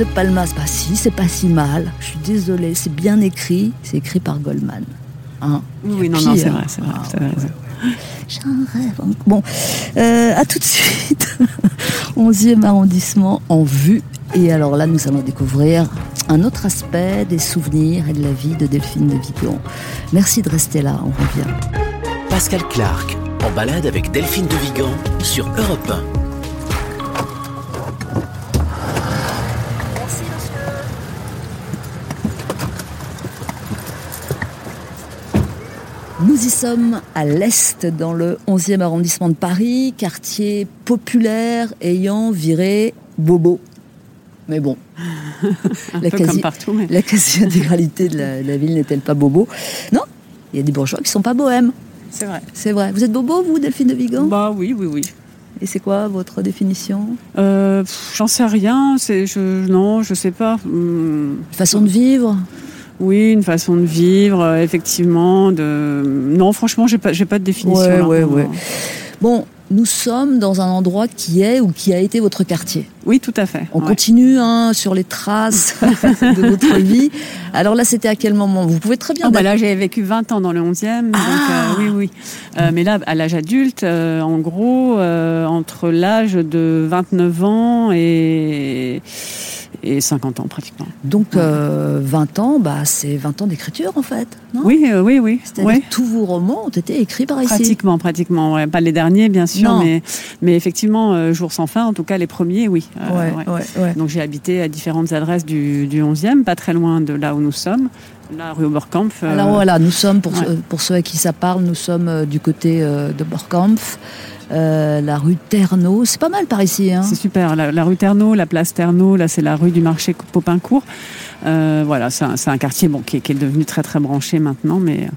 De Palmas, bah si, c'est pas si mal. Je suis désolée, c'est bien écrit. C'est écrit par Goldman. Hein Oui, non, non, pire. c'est vrai, c'est vrai. Ah, c'est vrai. ouais. J'ai un rêve. hein. Bon, euh, à tout de suite. 11e arrondissement en vue. Et alors là, nous allons découvrir un autre aspect des souvenirs et de la vie de Delphine de Vigan. Merci de rester là, on revient. Pascal Clark, en balade avec Delphine de Vigan sur Europe 1. Nous y sommes à l'est, dans le 11e arrondissement de Paris, quartier populaire ayant viré Bobo. Mais bon, La quasi- comme partout, mais la quasi-intégralité de la, ville n'est-elle pas Bobo? Non, il y a des bourgeois qui sont pas bohèmes, c'est vrai. c'est vrai. Vous êtes Bobo, vous, Delphine de Vigan? Bah oui, oui, oui. Et c'est quoi votre définition? Euh, J'en sais rien. C'est, je, non, je sais pas. Hum, Façon de vivre? Oui, une façon de vivre, euh, effectivement. De... Non, franchement, j'ai pas, j'ai pas de définition. Ouais, là, ouais. Bon, nous sommes dans un endroit qui est ou qui a été votre quartier. Oui, tout à fait. On ouais. continue hein, sur les traces de votre vie. Alors là, c'était à quel moment? Vous pouvez très bien... Ah, bah là, j'ai vécu 20 ans dans le 11e. donc, Ah. euh, oui, oui. Euh, mais là, à l'âge adulte, euh, en gros, entre l'âge de 29 ans et, et 50 ans, pratiquement. Donc, euh, 20 ans, bah, c'est 20 ans d'écriture, en fait. non? Oui, euh, oui, oui. Que tous vos romans ont été écrits par ici. Pratiquement, pratiquement. Ouais. Pas les derniers, bien sûr, Non. mais, mais effectivement, euh, Jour sans fin, en tout cas les premiers, oui. Euh, Ouais, ouais. Donc j'ai habité à différentes adresses du, du 11e, pas très loin de là où nous sommes, là rue Oberkampf. euh, Alors voilà, nous sommes, pour, ceux, pour ceux à qui ça parle, nous sommes euh, du côté de Borkampf, euh, la rue Ternaux. C'est pas mal par ici. Hein C'est super. La, rue Ternaux, la place Ternaux, là c'est la rue du marché Popincourt. Euh, voilà, c'est un, quartier bon, qui, qui est devenu très très branché maintenant, mais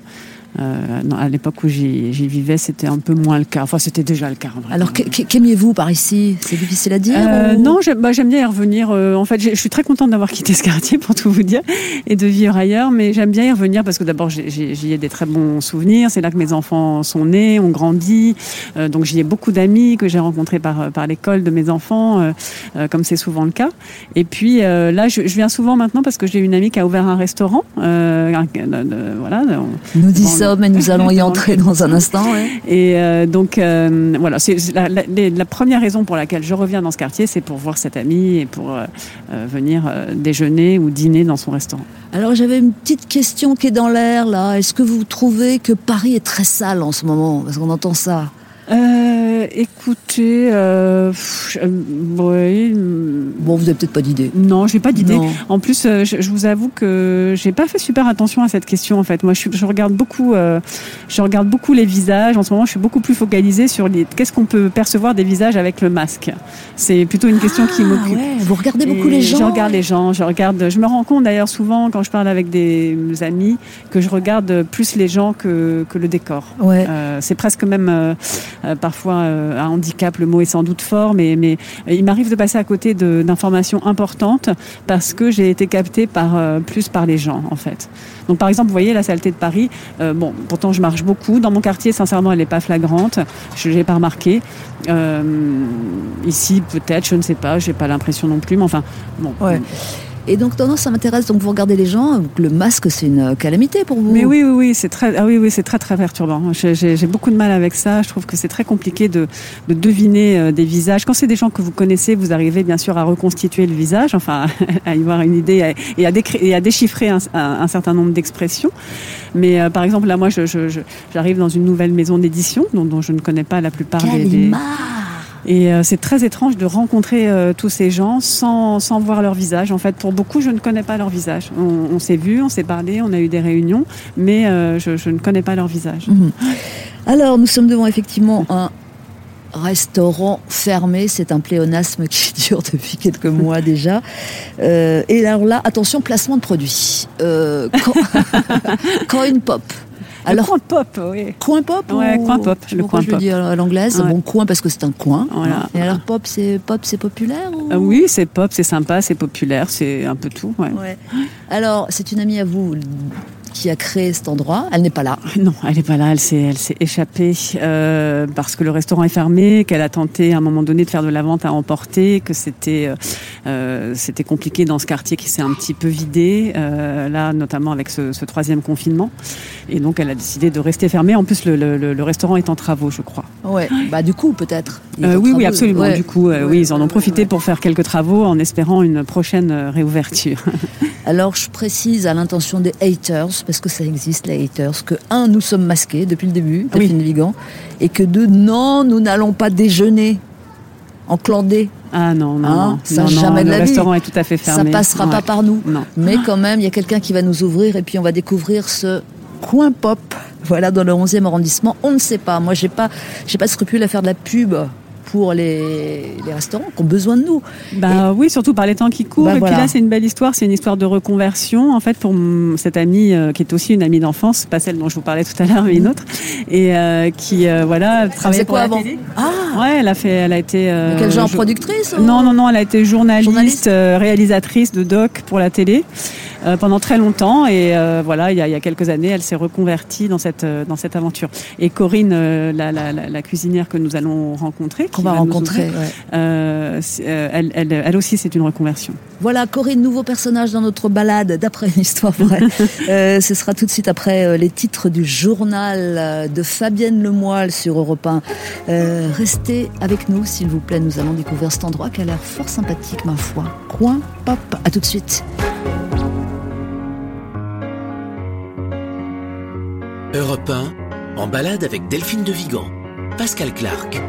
euh, non, à l'époque où j'y j'y vivais, c'était un peu moins le cas. Enfin, c'était déjà le cas. en vrai. Alors, qu'a- qu'a- qu'aimiez-vous par ici? C'est difficile à dire Euh, ou- non, j'aime bah, j'aime bien y revenir. euh, en fait, je suis très contente d'avoir quitté ce quartier, pour tout vous dire, et de vivre ailleurs. Mais j'aime bien y revenir parce que d'abord, j'y ai des très bons souvenirs. C'est là que mes enfants sont nés, ont grandi. Euh, donc, j'y ai beaucoup d'amis que j'ai rencontrés par, par l'école de mes enfants, euh, euh, comme c'est souvent le cas. Et puis euh, là, je, je viens souvent maintenant parce que j'ai une amie qui a ouvert un restaurant. euh, un- voilà. Nous Sommes et nous allons y entrer dans un instant. ouais. et euh, donc euh, voilà, c'est la, la- les- la première raison pour laquelle je reviens dans ce quartier, c'est pour voir cette amie et pour euh, venir déjeuner ou dîner dans son restaurant. Alors j'avais une petite question qui est dans l'air là. Est-ce que vous trouvez que Paris est très sale en ce moment? Parce qu'on entend ça. Euh, écoutez, euh, pff, euh, oui, hum, Bon, vous avez peut-être pas d'idée. non, j'ai pas d'idée. En plus, euh, je, je vous avoue que j'ai pas fait super attention à cette question. En fait, moi, je, regarde beaucoup, euh, je regarde beaucoup les visages. En ce moment, je suis beaucoup plus focalisée sur les. Qu'est-ce qu'on peut percevoir des visages avec le masque C'est plutôt une question qui Ah, m'occupe. ouais, vous regardez beaucoup Et les gens. Je regarde les gens, je regarde. Je me rends compte d'ailleurs souvent quand je parle avec des amis que je regarde plus les gens que, que le décor. Ouais. C'est presque même parfois euh, un handicap. Le mot est sans doute fort, mais, mais il m'arrive de passer à côté d'informations importantes parce que j'ai été captée par euh, plus par les gens en fait. Donc par exemple, vous voyez la saleté de Paris. euh, bon, pourtant je marche beaucoup dans mon quartier. Sincèrement, elle n'est pas flagrante. Je l'ai pas remarqué. Euh, ici, peut-être, je ne sais pas. J'ai pas l'impression non plus. Mais enfin, bon. Et donc, non, non, ça m'intéresse. Donc, vous regardez les gens, le masque, c'est une calamité pour vous. Mais oui, oui, oui, c'est très, ah oui, oui, c'est très, très perturbant. J'ai- beaucoup de mal avec ça. Je trouve que c'est très compliqué de, de deviner euh, des visages. Quand c'est des gens que vous connaissez, vous arrivez bien sûr à reconstituer le visage, enfin, à y voir une idée et à, et à déchiffrer un, certain nombre d'expressions. Mais euh, par exemple, là, moi, je- je- je- j'arrive dans une nouvelle maison d'édition dont, dont je ne connais pas la plupart des- des, et euh, c'est très étrange de rencontrer euh, tous ces gens sans, sans voir leur visage. En fait, pour beaucoup, je ne connais pas leur visage. On, s'est vu, on s'est parlé, on a eu des réunions, mais euh, je, ne connais pas leur visage. Alors, nous sommes devant effectivement un restaurant fermé. C'est un pléonasme qui dure depuis quelques mois déjà. Et alors là, attention, placement de produits. Euh, quand une pop. Alors, coin pop, oui. coin pop Ouais, ou- coin pop, Je le coin je pop. dis à l'anglaise. Ouais. Bon, coin parce que c'est un coin. Voilà. Et alors, pop, c'est pop, c'est populaire ou... Euh, oui, c'est pop, c'est sympa, c'est populaire, c'est un peu tout. Ouais. Ouais. Alors, c'est une amie à vous qui a créé cet endroit. Elle n'est pas là. Non, elle n'est pas là, elle s'est, elle s'est échappée euh, parce que le restaurant est fermé, qu'elle a tenté à un moment donné de faire de la vente à emporter, que c'était, euh, euh, c'était compliqué dans ce quartier qui s'est un petit peu vidé, euh, là notamment avec ce, ce troisième confinement. Et donc elle a décidé de rester fermée. En plus, le, le- le- le restaurant est en travaux, je crois. Ouais. Bah du coup, peut-être. Euh, oui, oui, absolument. Ouais. Du coup, euh, Ouais, oui, ils en ont profité ouais. pour faire quelques travaux en espérant une prochaine réouverture. Alors, je précise à l'intention des haters, parce que ça existe, les haters, que un, nous sommes masqués depuis le début, Oui. Vigan, et que deux, non, nous n'allons pas déjeuner en clandé. Ah non, non, Hein, non. ça, non, non, jamais le vie. restaurant est tout à fait fermé. Ça passera Ouais. pas par nous. Non. Mais quand même, il y a quelqu'un qui va nous ouvrir, et puis on va découvrir ce coin pop, voilà, dans le 11e arrondissement. On ne sait pas. Moi, j'ai pas, j'ai pas de scrupule à faire de la pub pour les, les restaurants qui ont besoin de nous. Bah oui, surtout par les temps qui courent. Bah et voilà. puis là, c'est une belle histoire. C'est une histoire de reconversion, en fait, pour cette amie euh, qui est aussi une amie d'enfance, pas celle dont je vous parlais tout à l'heure, mais une autre, et euh, qui, euh, voilà, travaillait pour quoi la avant télé. Ah, Ouais, elle a fait, elle a été. euh, quel genre productrice ou- Non, non, non, elle a été journaliste, Journaliste euh, réalisatrice de doc pour la télé euh, pendant très longtemps. Et euh, voilà, il y, a, il y a quelques années, elle s'est reconvertie dans cette, euh, dans cette aventure. Et Corinne, la, la, la, la cuisinière que nous allons rencontrer, Qu'on va rencontrer. ouvrir, ouais. c'est- elle, elle, elle aussi, c'est une reconversion. Voilà, Corinne, nouveau personnage dans notre balade d'après une histoire vraie. Ce sera tout de suite après les titres du journal de Fabienne Lemoyle sur Europe 1. Euh, restez avec nous, s'il vous plaît. Nous allons découvrir cet endroit qui a l'air fort sympathique, ma foi. Coin Pop. À tout de suite. Europe 1, en balade avec Delphine de Vigan. Pascal Clark.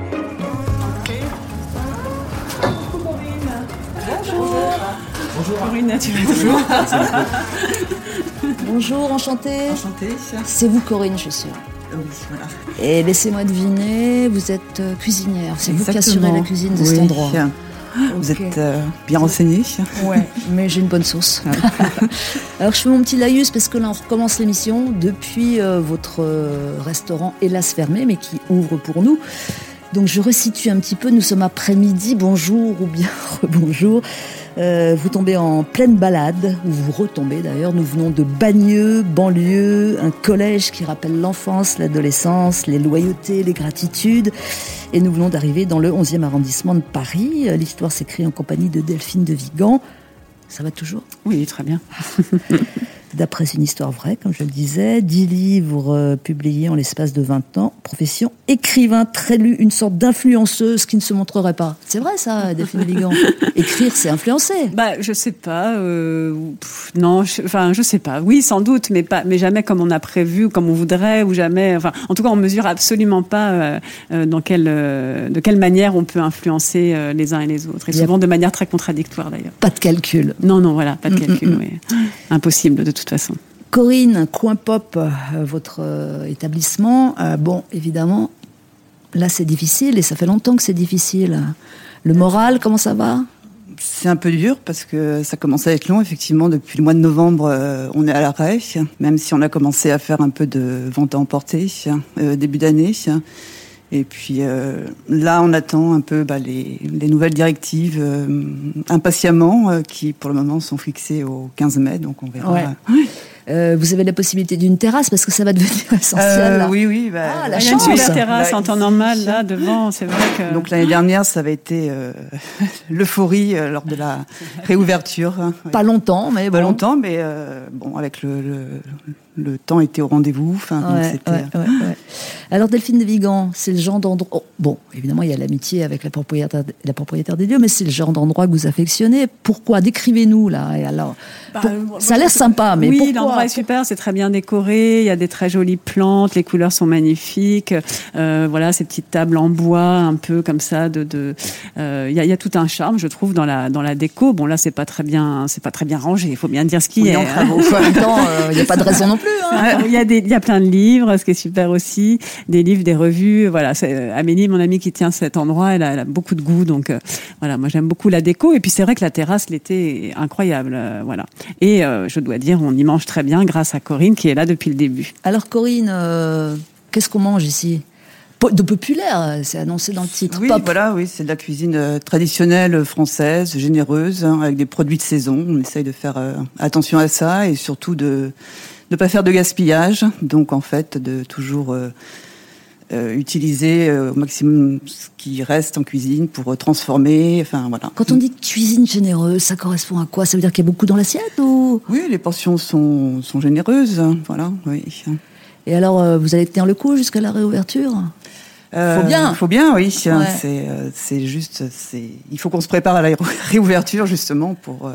Corinne, tu vas toujours Bonjour, enchantée. Enchantée. C'est vous, Corinne, je suis sûre. Oui, voilà. Et laissez-moi deviner, vous êtes euh, cuisinière. C'est vous qui assurez la cuisine de cet Oui. endroit. Vous êtes euh, bien renseigné. Ouais, mais j'ai une bonne source. Alors je fais mon petit laïus parce que là on recommence l'émission depuis euh, votre euh, restaurant hélas fermé mais qui ouvre pour nous. Donc je resitue un petit peu, nous sommes après-midi, bonjour ou bien bonjour. Vous tombez en pleine balade, ou vous retombez d'ailleurs, nous venons de Bagneux, banlieue, un collège qui rappelle l'enfance, l'adolescence, les loyautés, les gratitudes. Et nous venons d'arriver dans le 11e arrondissement de Paris. Euh, L'histoire s'écrit en compagnie de Delphine de Vigan. Ça va toujours? Oui, très bien. D'après une histoire vraie, comme je le disais, dix livres euh, publiés en l'espace de 20 ans, profession écrivain très lu, une sorte d'influenceuse qui ne se montrerait pas. C'est vrai ça, Delphine Vigan Écrire, c'est influencer. Bah, je sais pas. euh, pff, non, je, enfin, je sais pas. Oui, sans doute, mais pas, mais jamais comme on a prévu, comme on voudrait, ou jamais. Enfin, en tout cas, on mesure absolument pas euh, dans quelle, de quelle manière on peut influencer les uns et les autres, et souvent de manière très contradictoire d'ailleurs. Pas de calcul. Non, non, voilà, pas de Mm, mm, calcul. mm. oui. Impossible de toute façon. Corinne, Coin Pop, euh, votre euh, établissement, euh, bon, évidemment, là c'est difficile et ça fait longtemps que c'est difficile. Le moral, comment ça va? C'est un peu dur parce que ça commence à être long. Effectivement, depuis le mois de novembre, euh, on est à l'arrêt, même si on a commencé à faire un peu de vente à emporter euh, début d'année. Et puis euh, là, on attend un peu bah, les, les nouvelles directives euh, impatiemment, euh, qui pour le moment sont fixées au 15 mai, donc on verra. Ouais. Euh, vous avez la possibilité d'une terrasse parce que ça va devenir essentiel. Euh, là. oui, oui. bah, Ah, la Il y a une chance. super terrasse Bah, en temps normal là devant, c'est vrai que. Donc l'année dernière, ça avait été euh, l'euphorie euh, lors de la réouverture. hein, oui. Pas longtemps, mais Pas bon. longtemps, mais euh, bon, avec le, le, le temps était au rendez-vous. Enfin, Alors Delphine de Vigan, c'est le genre d'endroit. oh, bon, évidemment, il y a l'amitié avec la propriétaire, la propriétaire des lieux, mais c'est le genre d'endroit que vous affectionnez. Pourquoi? Décrivez-nous là. Et alors, Bah, pour- moi, ça a l'air sympa, mais oui, pourquoi? l'endroit est super, c'est très bien décoré, il y a des très jolies plantes, les couleurs sont magnifiques. Euh, voilà, ces petites tables en bois, un peu comme ça, de, de, euh, il y, a, il y a tout un charme, je trouve, dans la dans la déco. Bon, là, c'est pas très bien, c'est pas très bien rangé. Il faut bien dire ce qui On est est. en même temps, euh, il n'y a pas de raison non plus. hein. Il y a des, il y a plein de livres, ce qui est super aussi, des livres, des revues. Voilà, c'est euh, Amélie, mon amie qui tient cet endroit, elle a, elle a beaucoup de goût, donc euh, voilà, moi j'aime beaucoup la déco. Et puis c'est vrai que la terrasse l'été est incroyable, euh, voilà. Et euh, je dois dire, on y mange très bien grâce à Corinne qui est là depuis le début. Alors Corinne, euh, qu'est-ce qu'on mange ici? De populaire, c'est annoncé dans le titre. Oui, Pop. voilà, oui, c'est de la cuisine traditionnelle française, généreuse, hein, avec des produits de saison. On essaye de faire euh, attention à ça et surtout de ne pas faire de gaspillage. Donc, en fait, de toujours euh, euh, utiliser euh, au maximum ce qui reste en cuisine pour euh, transformer. Enfin, voilà. Quand on dit cuisine généreuse, ça correspond à quoi? Ça veut dire qu'il y a beaucoup dans l'assiette ou? Oui, les portions sont, sont généreuses. hein, Voilà, oui. Et alors, vous allez tenir le coup jusqu'à la réouverture? Faut bien. Faut bien, oui. hein, Ouais. C'est, euh, c'est juste, c'est. Il faut qu'on se prépare à la ré- réouverture justement pour euh,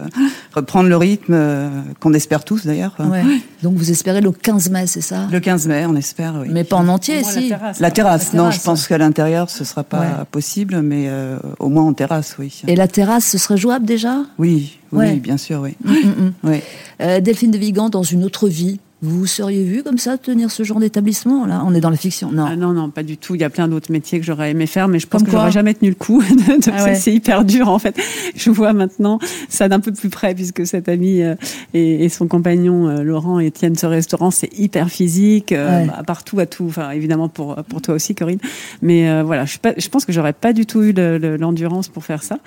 reprendre le rythme euh, qu'on espère tous d'ailleurs. Ouais. Donc vous espérez le 15 mai, c'est ça? Le 15 mai, on espère. Oui. Mais pas en entier, moins, la si. terrasse. La terrasse, La non, je pense qu'à l'intérieur ce sera pas Ouais. possible, mais euh, au moins en terrasse, oui. Et la terrasse, ce serait jouable déjà? Oui, oui, Ouais. bien sûr, oui. Mm, mm, mm. oui. Euh, Delphine de Vigan, dans une autre vie, vous seriez vu comme ça tenir ce genre d'établissement Là, on est dans la fiction. Non. Ah non, non, pas du tout. Il y a plein d'autres métiers que j'aurais aimé faire, mais je pense Comme que j'aurais jamais tenu le coup. Ah ouais. C'est hyper dur, en fait. Je vois maintenant ça d'un peu plus près, puisque cette amie euh, et, son compagnon euh, Laurent et tiennent ce restaurant. C'est hyper physique, euh, Ouais. bah, partout à tout. Enfin, évidemment pour pour toi aussi, Corinne. Mais euh, voilà, je, suis pas, je pense que j'aurais pas du tout eu le- le- l'endurance pour faire ça.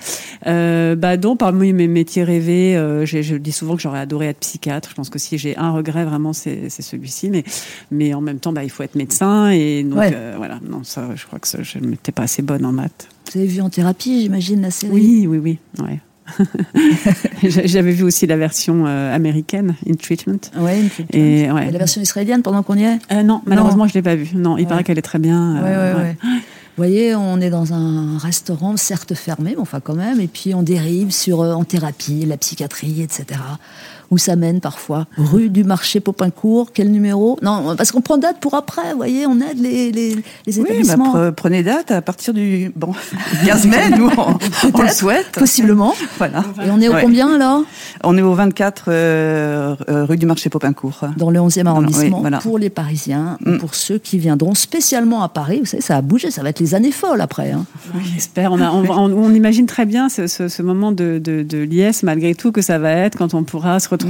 Euh, bah donc, parmi mes métiers rêvés, euh, je dis souvent que j'aurais adoré être psychiatre. Je pense que si j'ai un regret, vraiment, c'est celui-ci. Mais mais en même temps, bah, il faut être médecin et donc Ouais. euh, voilà. Non, ça, je crois que ça, je n'étais pas assez bonne en maths. Vous avez vu en thérapie, j'imagine, la série? Oui, oui, oui. Ouais. J'avais vu aussi la version euh, américaine, In Treatment. Ouais, une petite- Et ouais. la version israélienne pendant qu'on y est? Euh, non, malheureusement, je l'ai pas vue. Non, il Ouais. paraît qu'elle est très bien. euh. Vous voyez, on est dans un restaurant, certes fermé, mais enfin quand même, et puis on dérive sur en thérapie, la psychiatrie, etc. Où ça mène parfois Rue du marché Popincourt, quel numéro? Non, parce qu'on prend date pour après, vous voyez, on aide les, les, les Oui, bah, établissements. pre- prenez date à partir du bon 15 mai, nous, on, on le souhaite. Possiblement. Voilà. Et on est au Ouais. combien alors On est au 24 euh, euh, rue du Marché Popincourt. Dans le 11e arrondissement, Oui, voilà. pour les Parisiens, Mm. pour ceux qui viendront spécialement à Paris. Vous savez, ça a bougé, ça va être les années folles après. hein. J'espère. On, a- on, on- on imagine très bien ce, ce- ce moment de, de, de liesse, malgré tout, que ça va être quand on pourra se retrouver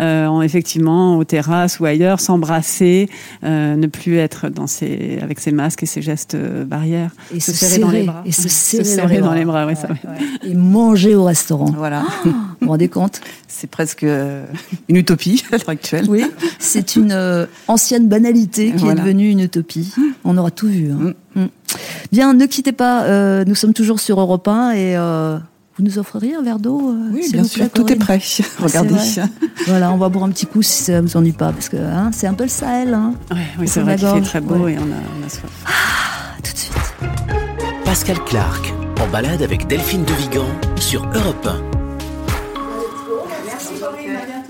euh, en, effectivement aux terrasses ou ailleurs, s'embrasser, euh, ne plus être dans ses, avec ses masques et ses gestes euh, barrières. Et se, serrer dans les bras. Et se Ouais, serrer, dans les bras, oui, ça va. Et manger au restaurant. Voilà. Vous vous rendez compte? C'est presque euh, une utopie à l'heure actuelle. Oui, c'est une ancienne banalité qui Voilà. est devenue une utopie. On aura tout vu. hein. Mm. Bien, ne quittez pas. euh, nous sommes toujours sur Europe 1 et euh, vous nous offreriez un verre d'eau euh, Oui, bien sûr, plaît, tout est Corinne prêt. Ah, Regardez. Voilà, on va boire un petit coup si ça vous ennuie pas parce que hein, c'est un peu le Sahel. Hein. Ouais, oui, c'est vrai qu'il fait très beau ouais. et on a, on a soif. À tout de suite. Pascal Clark, en balade avec Delphine de Vigan sur Europe 1.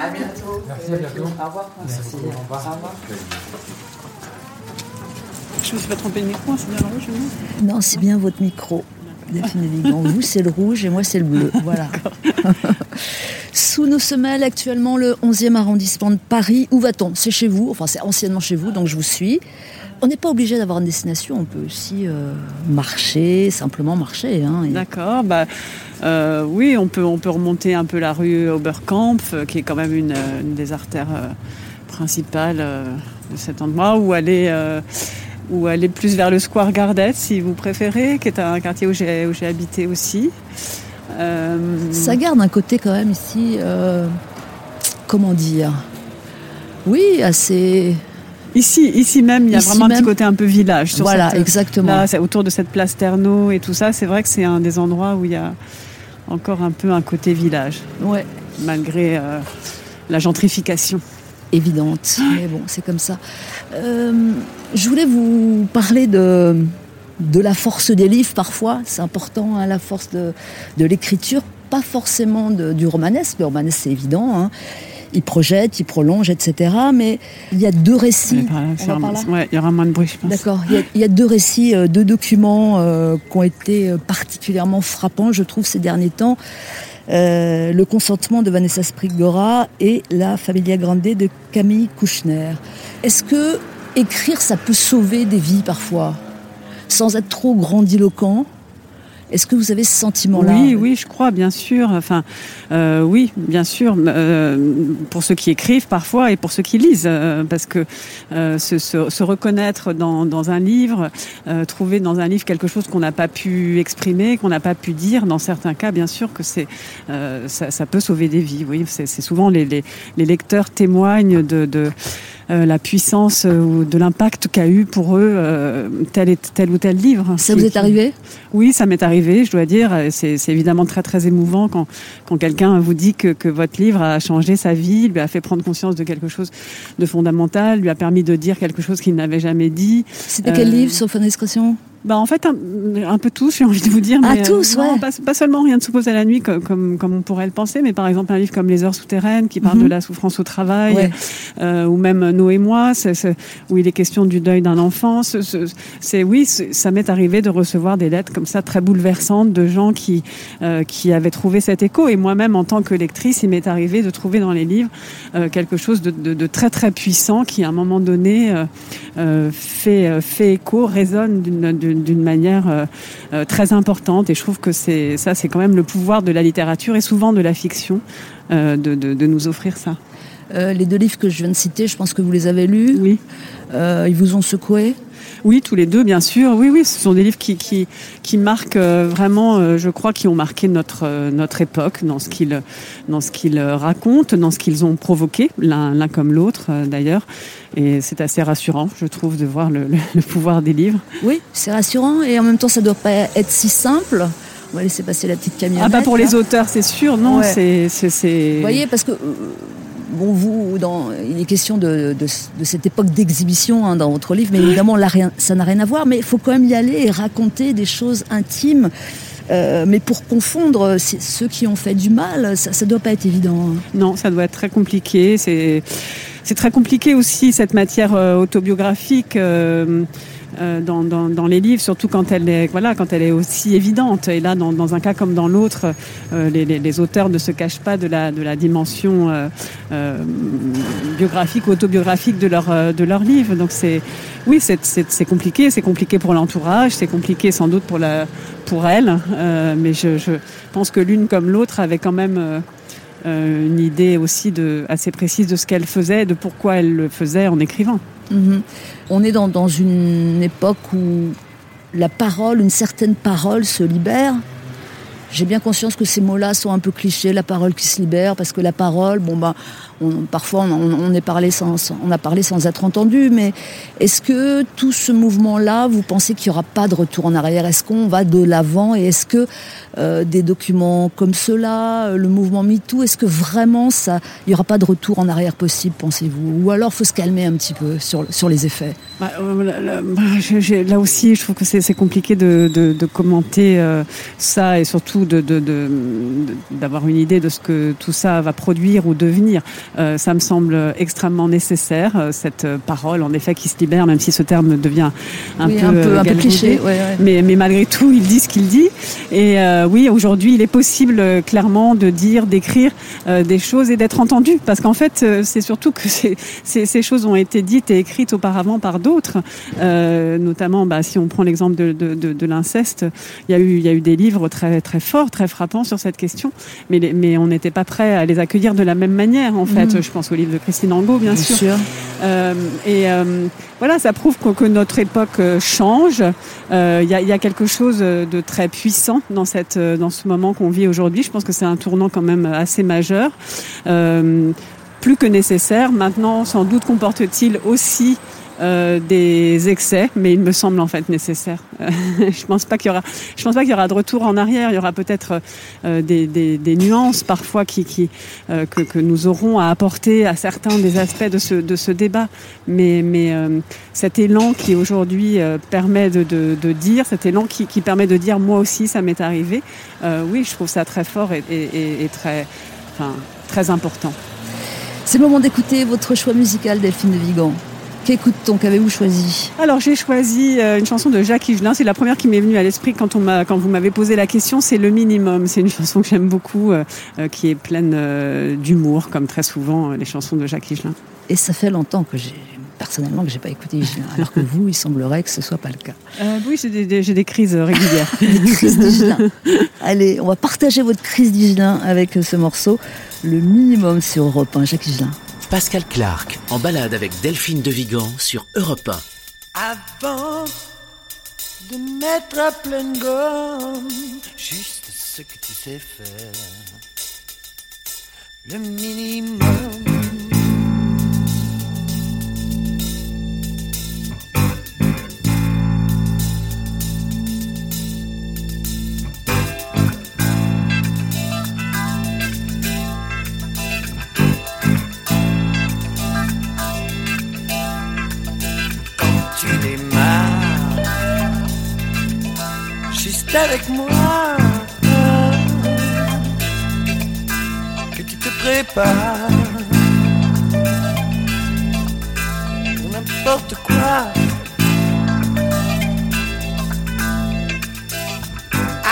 À bientôt. Merci, à bientôt. Au revoir. Merci. Au revoir. Je me suis pas trompée de micro, c'est bien le rouge, non? Non, c'est bien votre micro. Vous, c'est le rouge et moi, c'est le bleu. Voilà. Sous nos semelles, actuellement, le 11e arrondissement de Paris. Où va-t-on? C'est chez vous. Enfin, c'est anciennement chez vous, donc je vous suis. On n'est pas obligé d'avoir une destination. On peut aussi euh, marcher, simplement marcher. Hein, Et- D'accord. Bah, euh, oui, on peut, on peut remonter un peu la rue Oberkampf, euh, qui est quand même une, une des artères principales de cet endroit, ou aller, ou aller plus vers le Square Gardet, si vous préférez, qui est un quartier où j'ai où j'ai habité aussi. Euh, Ça garde un côté quand même ici, euh, comment dire, Oui, assez. Ici, ici même, il y a Ici vraiment un petit côté un peu village. Sur Voilà, cette- exactement. Là, autour de cette place Ternaux et tout ça, c'est vrai que c'est un des endroits où il y a encore un peu un côté village, Ouais. malgré euh, la gentrification. Évidente. Mais bon, c'est comme ça. Euh, je voulais vous parler de, de la force des livres parfois. C'est important, hein, la force de, de l'écriture. Pas forcément de- du romanesque. Le romanesque, c'est évident. hein. Il projette, il prolonge, etc. Mais il y a deux récits. Ouais, il y aura moins de bruit, je pense. D'accord. Il y, a, il y a deux récits, euh, deux documents euh, qui ont été particulièrement frappants, je trouve, ces derniers temps. Euh, le consentement de Vanessa Sprigora et la Familia Grande de Camille Kouchner. Est-ce que écrire, ça peut sauver des vies parfois, sans être trop grandiloquent? Est-ce que vous avez ce sentiment-là Oui, oui, je crois, bien sûr. Enfin, euh, oui, bien sûr. euh, pour ceux qui écrivent parfois et pour ceux qui lisent, euh, parce que euh, se, se- se reconnaître dans, dans un livre, euh, trouver dans un livre quelque chose qu'on n'a pas pu exprimer, qu'on n'a pas pu dire, dans certains cas, bien sûr que c'est euh, ça, ça peut sauver des vies. Oui, c'est souvent les, les, les lecteurs témoignent de, de la puissance euh, ou de l'impact qu'a eu pour eux euh, tel, et, tel ou tel livre. Ça vous est arrivé? Oui, ça m'est arrivé, je dois dire. C'est évidemment très très émouvant quand, quand quelqu'un vous dit que, que votre livre a changé sa vie, lui a fait prendre conscience de quelque chose de fondamental, lui a permis de dire quelque chose qu'il n'avait jamais dit. C'était quel Euh, livre, sauf indiscrétion Bah en fait un, un peu tous, j'ai envie de vous dire. Ah, mais, tous, non, ouais. pas, pas seulement rien ne se pose à la nuit comme, comme, comme on pourrait le penser, mais par exemple un livre comme Les heures souterraines qui parle Mhm. de la souffrance au travail, Ouais. euh, ou même Noé et moi, où il est question du deuil d'un enfant. Ce- ce- C'est oui, ça m'est arrivé de recevoir des lettres comme ça très bouleversantes de gens qui euh, qui avaient trouvé cet écho. Et moi-même, en tant que lectrice, il m'est arrivé de trouver dans les livres euh, quelque chose de, de- de très très puissant qui, à un moment donné, euh, euh, fait euh, fait écho, résonne d'une- d'une manière euh, euh, très importante. Et je trouve que c'est ça, c'est quand même le pouvoir de la littérature et souvent de la fiction euh, de, de, de nous offrir ça. Euh, Les deux livres que je viens de citer, je pense que vous les avez lus. Oui. Euh, ils vous ont secoué? Oui, tous les deux, bien sûr. Oui, oui, ce sont des livres qui, qui, qui marquent euh, vraiment, euh, je crois, qui ont marqué notre, euh, notre époque dans ce qu'ils dans ce qu'ils racontent, dans ce qu'ils ont provoqué, l'un comme l'autre, d'ailleurs. Et c'est assez rassurant, je trouve, de voir le, le- le pouvoir des livres. Oui, c'est rassurant et en même temps, ça doit pas être si simple. On va laisser passer la petite camionnette. Ah, pas pour les auteurs, c'est sûr, non, Ouais. c'est- Vous voyez, parce que bon, vous, dans, il est question de, de, cette époque d'exhibition hein, dans votre livre, mais évidemment, là, ça n'a rien à voir. Mais il faut quand même y aller et raconter des choses intimes. Euh, mais pour confondre ceux qui ont fait du mal, ça, ça doit pas être évident. hein. Non, ça doit être très compliqué. C'est c'est très compliqué aussi cette matière euh, autobiographique. euh, euh, dans, dans, les livres, surtout quand elle est voilà quand elle est aussi évidente. Et là, dans, un cas comme dans l'autre, euh, les, les, auteurs ne se cachent pas de la de la dimension euh, biographique ou autobiographique de leur de leur livre. Donc c'est oui, c'est c'est compliqué. C'est compliqué pour l'entourage. C'est compliqué sans doute pour la pour elle. Mais je, pense que l'une comme l'autre avait quand même une idée aussi de, assez précise de ce qu'elle faisait de pourquoi elle le faisait en écrivant. Mhm. On est dans, une époque où la parole, une certaine parole se libère. J'ai bien conscience que ces mots-là sont un peu clichés, la parole qui se libère, parce que la parole, bon bah, parfois on, est parlé sans, on a parlé sans être entendu, mais est-ce que tout ce mouvement-là, vous pensez qu'il n'y aura pas de retour en arrière? Est-ce qu'on va de l'avant? Et est-ce que euh, des documents comme ceux-là, euh, le mouvement MeToo, est-ce que vraiment ça, il n'y aura pas de retour en arrière possible, pensez-vous? Ou alors faut se calmer un petit peu sur, sur les effets? Bah, euh, bah, là aussi, je trouve que c'est compliqué de, commenter ça et surtout de- de- de- de- d'avoir une idée de ce que tout ça va produire ou devenir. Euh, ça me semble extrêmement nécessaire, euh, cette euh, parole, en effet, qui se libère, même si ce terme devient un Oui, peu, un peu, un peu galvaudé. cliché. ouais, ouais. Mais, mais malgré tout, il dit ce qu'il dit. Et euh, oui, aujourd'hui, il est possible clairement de dire, d'écrire euh, des choses et d'être entendu. Parce qu'en fait, c'est surtout que ces, ces, ces choses ont été dites et écrites auparavant par d'autres. Notamment, bah, si on prend l'exemple de, de, de, de l'inceste, il y, a eu, il y a eu des livres très, très forts, très frappants sur cette question. Mais, les- mais on n'était pas prêt à les accueillir de la même manière, en fait. Mhm. Je pense au livre de Christine Angot, bien, Bien sûr. sûr. Euh, et euh, voilà, ça prouve que, que notre époque euh, change. Euh, Il y, a, y a quelque chose de très puissant dans, cette, dans ce moment qu'on vit aujourd'hui. Je pense que c'est un tournant quand même assez majeur. Plus que nécessaire. Maintenant, sans doute comporte-t-il aussi euh, des excès, mais il me semble en fait nécessaire. Euh, je pense pas qu'il y aura, je pense pas qu'il y aura de retour en arrière. Il y aura peut-être euh, des, nuances parfois qui, que, nous aurons à apporter à certains des aspects de ce, de ce débat. Mais, cet élan qui aujourd'hui permet de, de, dire, cet élan qui, permet de dire moi aussi ça m'est arrivé. oui, je trouve ça très fort et, très, enfin, très important. C'est le moment d'écouter votre choix musical, Delphine de. Qu'écoute-t-on Qu'avez-vous choisi Alors j'ai choisi euh, une chanson de Jacques Higelin. C'est la première qui m'est venue à l'esprit quand, on quand vous m'avez posé la question. C'est Le Minimum. C'est une chanson que j'aime beaucoup, euh, euh, qui est pleine euh, d'humour, comme très souvent les chansons de Jacques Higelin. Et ça fait longtemps que j'ai personnellement que j'ai pas écouté Higelin, alors que vous, il semblerait que ce soit pas le cas. Euh, oui, j'ai des, crises régulières. des crises d'Higelin. Allez, on va partager votre crise d'Higelin avec ce morceau, le minimum sur Europe 1. Jacques Higelin. Pascal Clark en balade avec Delphine de Vigan sur Europe 1. Avant de mettre à pleine gomme juste ce que tu sais faire, le minimum. Avec moi que tu te prépares pour n'importe quoi.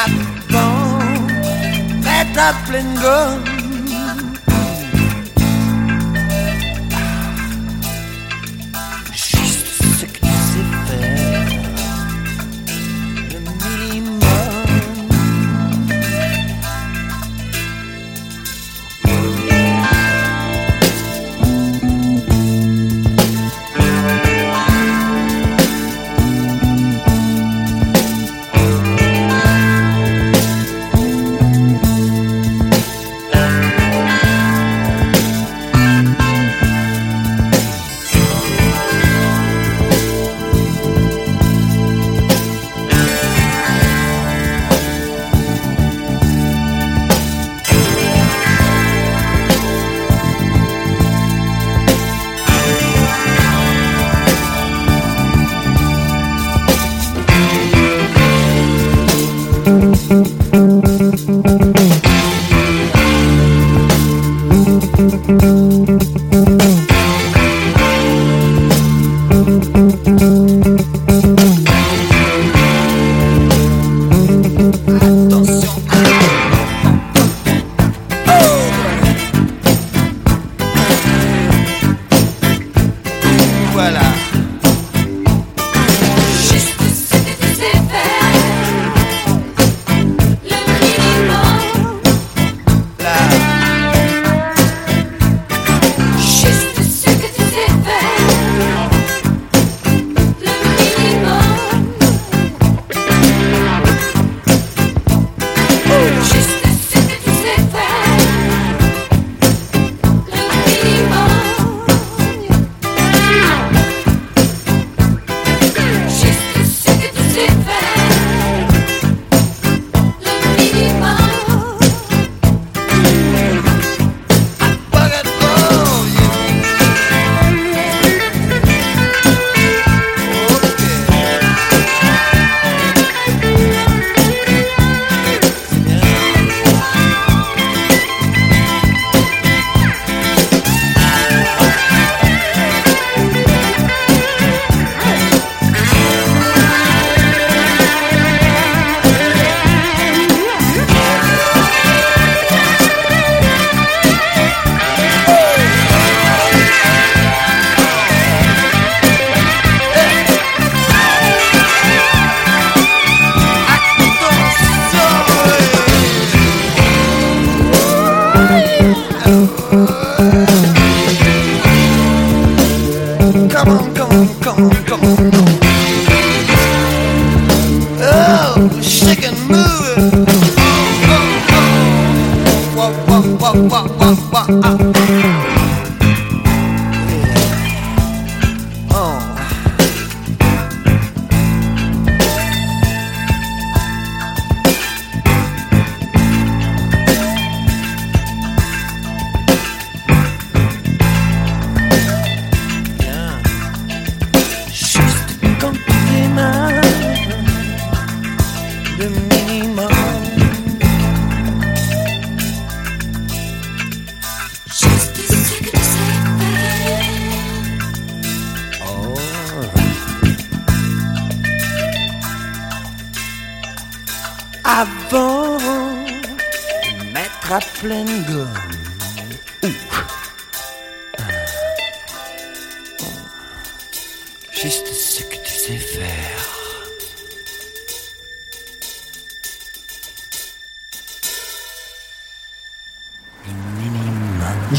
Avant d'être à pleine gomme.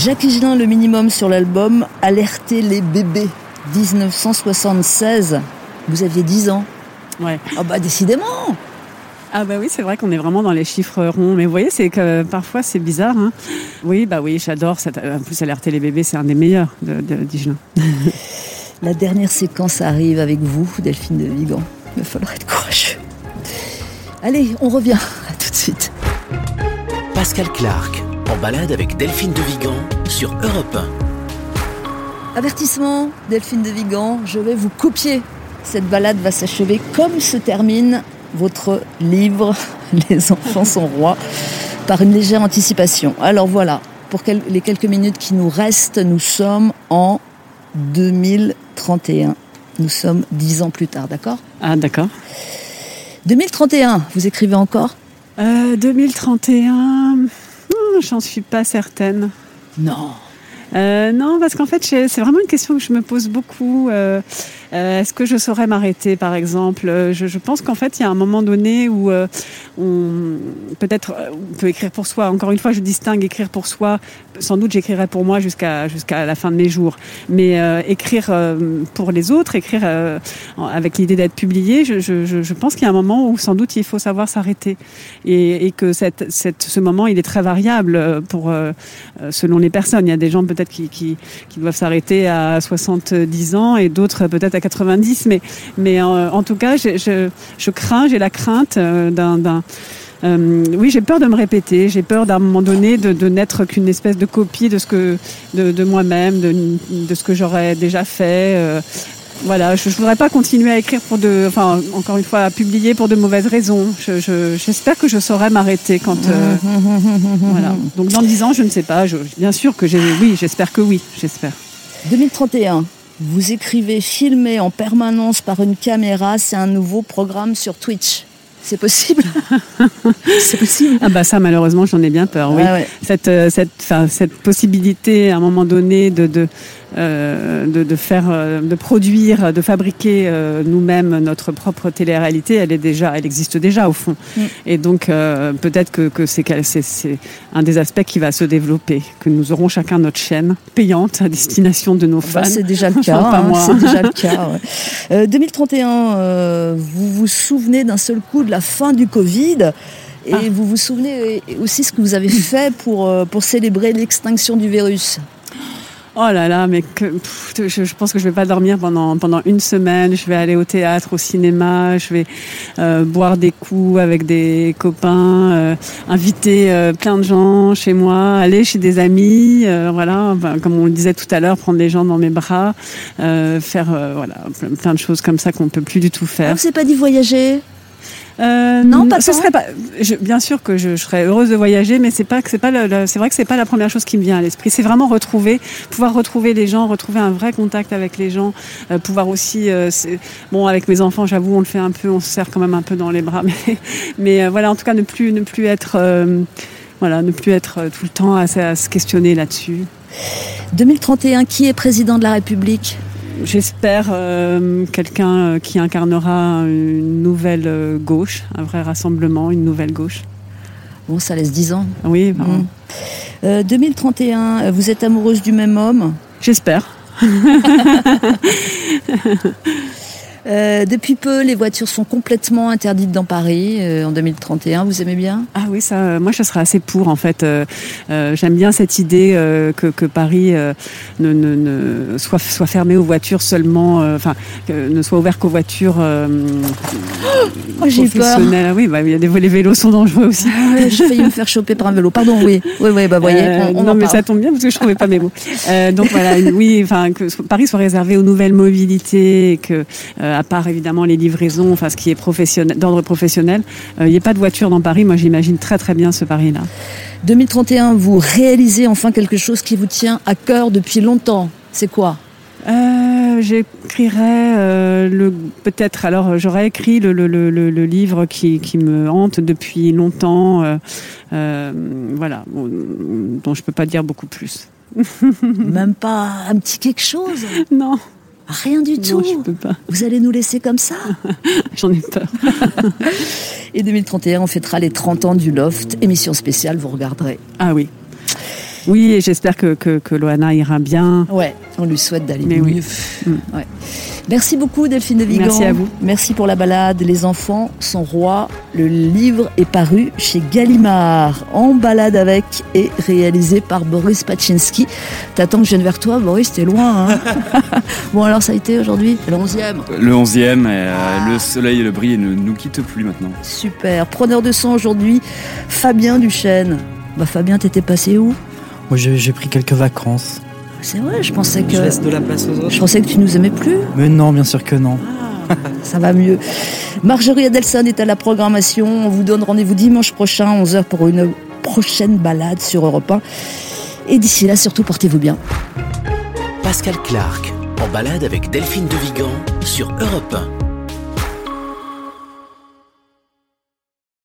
Jacques Higelin, le minimum sur l'album Alerter les bébés, 1976. Vous aviez 10 ans. Ouais. Ah bah décidément Ah bah oui, c'est vrai qu'on est vraiment dans les chiffres ronds. Mais vous voyez, c'est que parfois c'est bizarre. hein. Oui, bah oui, j'adore. cette- En plus, alerter les bébés, c'est un des meilleurs de, de d'Higelin. La dernière séquence arrive avec vous, Delphine de Vigan. Il va falloir être courageux. Allez, on revient. À tout de suite. Pascal Clark, en balade avec Delphine de Vigan sur Europe 1. Avertissement, Delphine de Vigan, je vais vous copier. Cette balade va s'achever comme se termine votre livre Les enfants sont rois par une légère anticipation. Alors voilà, pour quel- les quelques minutes qui nous restent, nous sommes en 2031. Nous sommes dix ans plus tard, d'accord? Ah d'accord. 2031, vous écrivez encore? Euh, 2031, hmm, j'en suis pas certaine? Non. Euh, non, parce qu'en fait, c'est vraiment une question que je me pose beaucoup. Euh, euh, Est-ce que je saurais m'arrêter, par exemple? Euh, je, je pense qu'en fait, il y a un moment donné où euh, on peut-être euh, on peut écrire pour soi. Encore une fois, je distingue écrire pour soi. Sans doute, j'écrirai pour moi jusqu'à jusqu'à la fin de mes jours. Mais euh, écrire pour les autres, écrire avec l'idée d'être publié, je, je, je- pense qu'il y a un moment où sans doute il faut savoir s'arrêter et, et que cette, cette, ce moment, il est très variable pour selon les personnes. Il y a des gens peut-être qui, qui, qui doivent s'arrêter à 70 ans et d'autres peut-être à 90. Mais, mais euh, en tout cas, je, je, je crains, j'ai la crainte euh, d'un... euh, oui, j'ai peur de me répéter. J'ai peur d'un moment donné de, de n'être qu'une espèce de copie de ce que de, de moi-même, de, de ce que j'aurais déjà fait. euh, voilà, je, je voudrais pas continuer à écrire pour de, enfin, encore une fois, à publier pour de mauvaises raisons. Je- je- J'espère que je saurai m'arrêter quand. euh, voilà. Donc dans 10 ans, je ne sais pas. Je- bien sûr que j'ai, oui, j'espère que oui, j'espère. 2031, vous écrivez filmé en permanence par une caméra, c'est un nouveau programme sur Twitch. C'est possible? C'est possible Ah bah ça, malheureusement, j'en ai bien peur. Oui. Ouais. Cette, euh, cette, possibilité, à un moment donné, de de de, de faire, euh, de produire, de fabriquer euh, nous-mêmes notre propre télé-réalité, elle est déjà, elle existe déjà au fond. Mm. Et donc euh, peut-être que, que c'est un des aspects qui va se développer, que nous aurons chacun notre chaîne payante à destination de nos fans. Bah, c'est déjà le cas. Enfin, hein, c'est déjà le cas. ouais. Euh, 2031, euh, vous vous souvenez d'un seul coup de la fin du Covid? Et Ah. vous vous souvenez aussi ce que vous avez fait pour, euh, pour célébrer l'extinction du virus? Oh là là, mais je, pense que je vais pas dormir pendant pendant une semaine. Je vais aller au théâtre, au cinéma. Je vais euh, boire des coups avec des copains, euh, inviter euh, plein de gens chez moi, aller chez des amis. voilà, comme on le disait tout à l'heure, prendre les gens dans mes bras, faire voilà plein, de choses comme ça qu'on peut plus du tout Ah, faire. vous n'avez pas dit voyager? Euh, Non, pas ce serait pas. je- bien sûr que je, je serais heureuse de voyager, mais c'est pas que c'est pas c'est vrai que c'est pas la première chose qui me vient à l'esprit. C'est vraiment retrouver, pouvoir retrouver les gens, retrouver un vrai contact avec les gens, euh, pouvoir aussi. euh, bon, avec mes enfants, j'avoue, on le fait un peu, on se serre quand même un peu dans les bras, mais mais voilà, en tout cas, ne plus ne plus être voilà, ne plus être tout le temps à se questionner là-dessus. 2031, qui est président de la République? J'espère euh, quelqu'un euh, qui incarnera une nouvelle euh, gauche, un vrai rassemblement, une nouvelle gauche. Bon, ça laisse 10 ans. Oui, Mm. Euh, 2031, euh, vous êtes amoureuse du même homme? J'espère. Euh, depuis peu, les voitures sont complètement interdites dans Paris euh, en 2031. Vous aimez bien? Ah oui, ça, euh, moi, je serais assez pour, en fait. Euh, J'aime bien cette idée que, que Paris ne, ne, ne soit, soit fermé aux voitures seulement, enfin, ne soit ouvert qu'aux voitures Oh, peur. professionnelles. Ah oui, bah, y a les vélos sont dangereux aussi. Ah J'ai failli me faire choper par un vélo. Pardon, oui. Oui, oui, bah voyez, on, on non, en mais parle. ça tombe bien parce que je trouvais pas mes mots. Donc voilà, oui, enfin que Paris soit réservé aux nouvelles mobilités, et que à part évidemment les livraisons, enfin ce qui est professionnel, d'ordre professionnel, euh, il n'y ait pas de voiture dans Paris. Moi, j'imagine très très bien ce Paris-là. 2031, vous réalisez enfin quelque chose qui vous tient à cœur depuis longtemps. C'est quoi? Euh, J'écrirais euh, le peut-être. Alors j'aurais écrit le, le, le, le livre qui, qui, me hante depuis longtemps. Euh, voilà, dont je peux pas dire beaucoup plus. Même pas un petit quelque chose? Non. Rien du tout. Non, je peux pas. Vous allez nous laisser comme ça J'en ai peur. Et 2031, on fêtera les 30 ans du Loft. Émission spéciale, vous regarderez. Ah oui. Oui, et j'espère que, que, que Loana ira bien. Ouais, on lui souhaite d'aller mieux. oui. Mm. Ouais. Merci beaucoup Delphine de Vigan. Merci à vous. Merci pour la balade. Les enfants sont rois. Le livre est paru chez Gallimard. En balade avec et réalisé par Boris Pachinski. T'attends que je vienne vers toi, Boris, t'es loin. Hein bon alors ça a été aujourd'hui le 11e. Le 11e, et, euh, le soleil et le bris ne nous quittent plus maintenant. Super. Preneur de son aujourd'hui, Fabien Duchesne. Bah Fabien, t'étais passé où? Moi, j'ai pris quelques vacances. C'est vrai, je pensais que Je laisse de la place aux autres. je pensais que tu nous aimais plus. Mais non, bien sûr que non. Ça va mieux. Marjorie Adelson est à la programmation. On vous donne rendez-vous dimanche prochain, 11h, pour une prochaine balade sur Europe 1. Et d'ici là, surtout, portez-vous bien. Pascal Clark, en balade avec Delphine de Vigan sur Europe 1.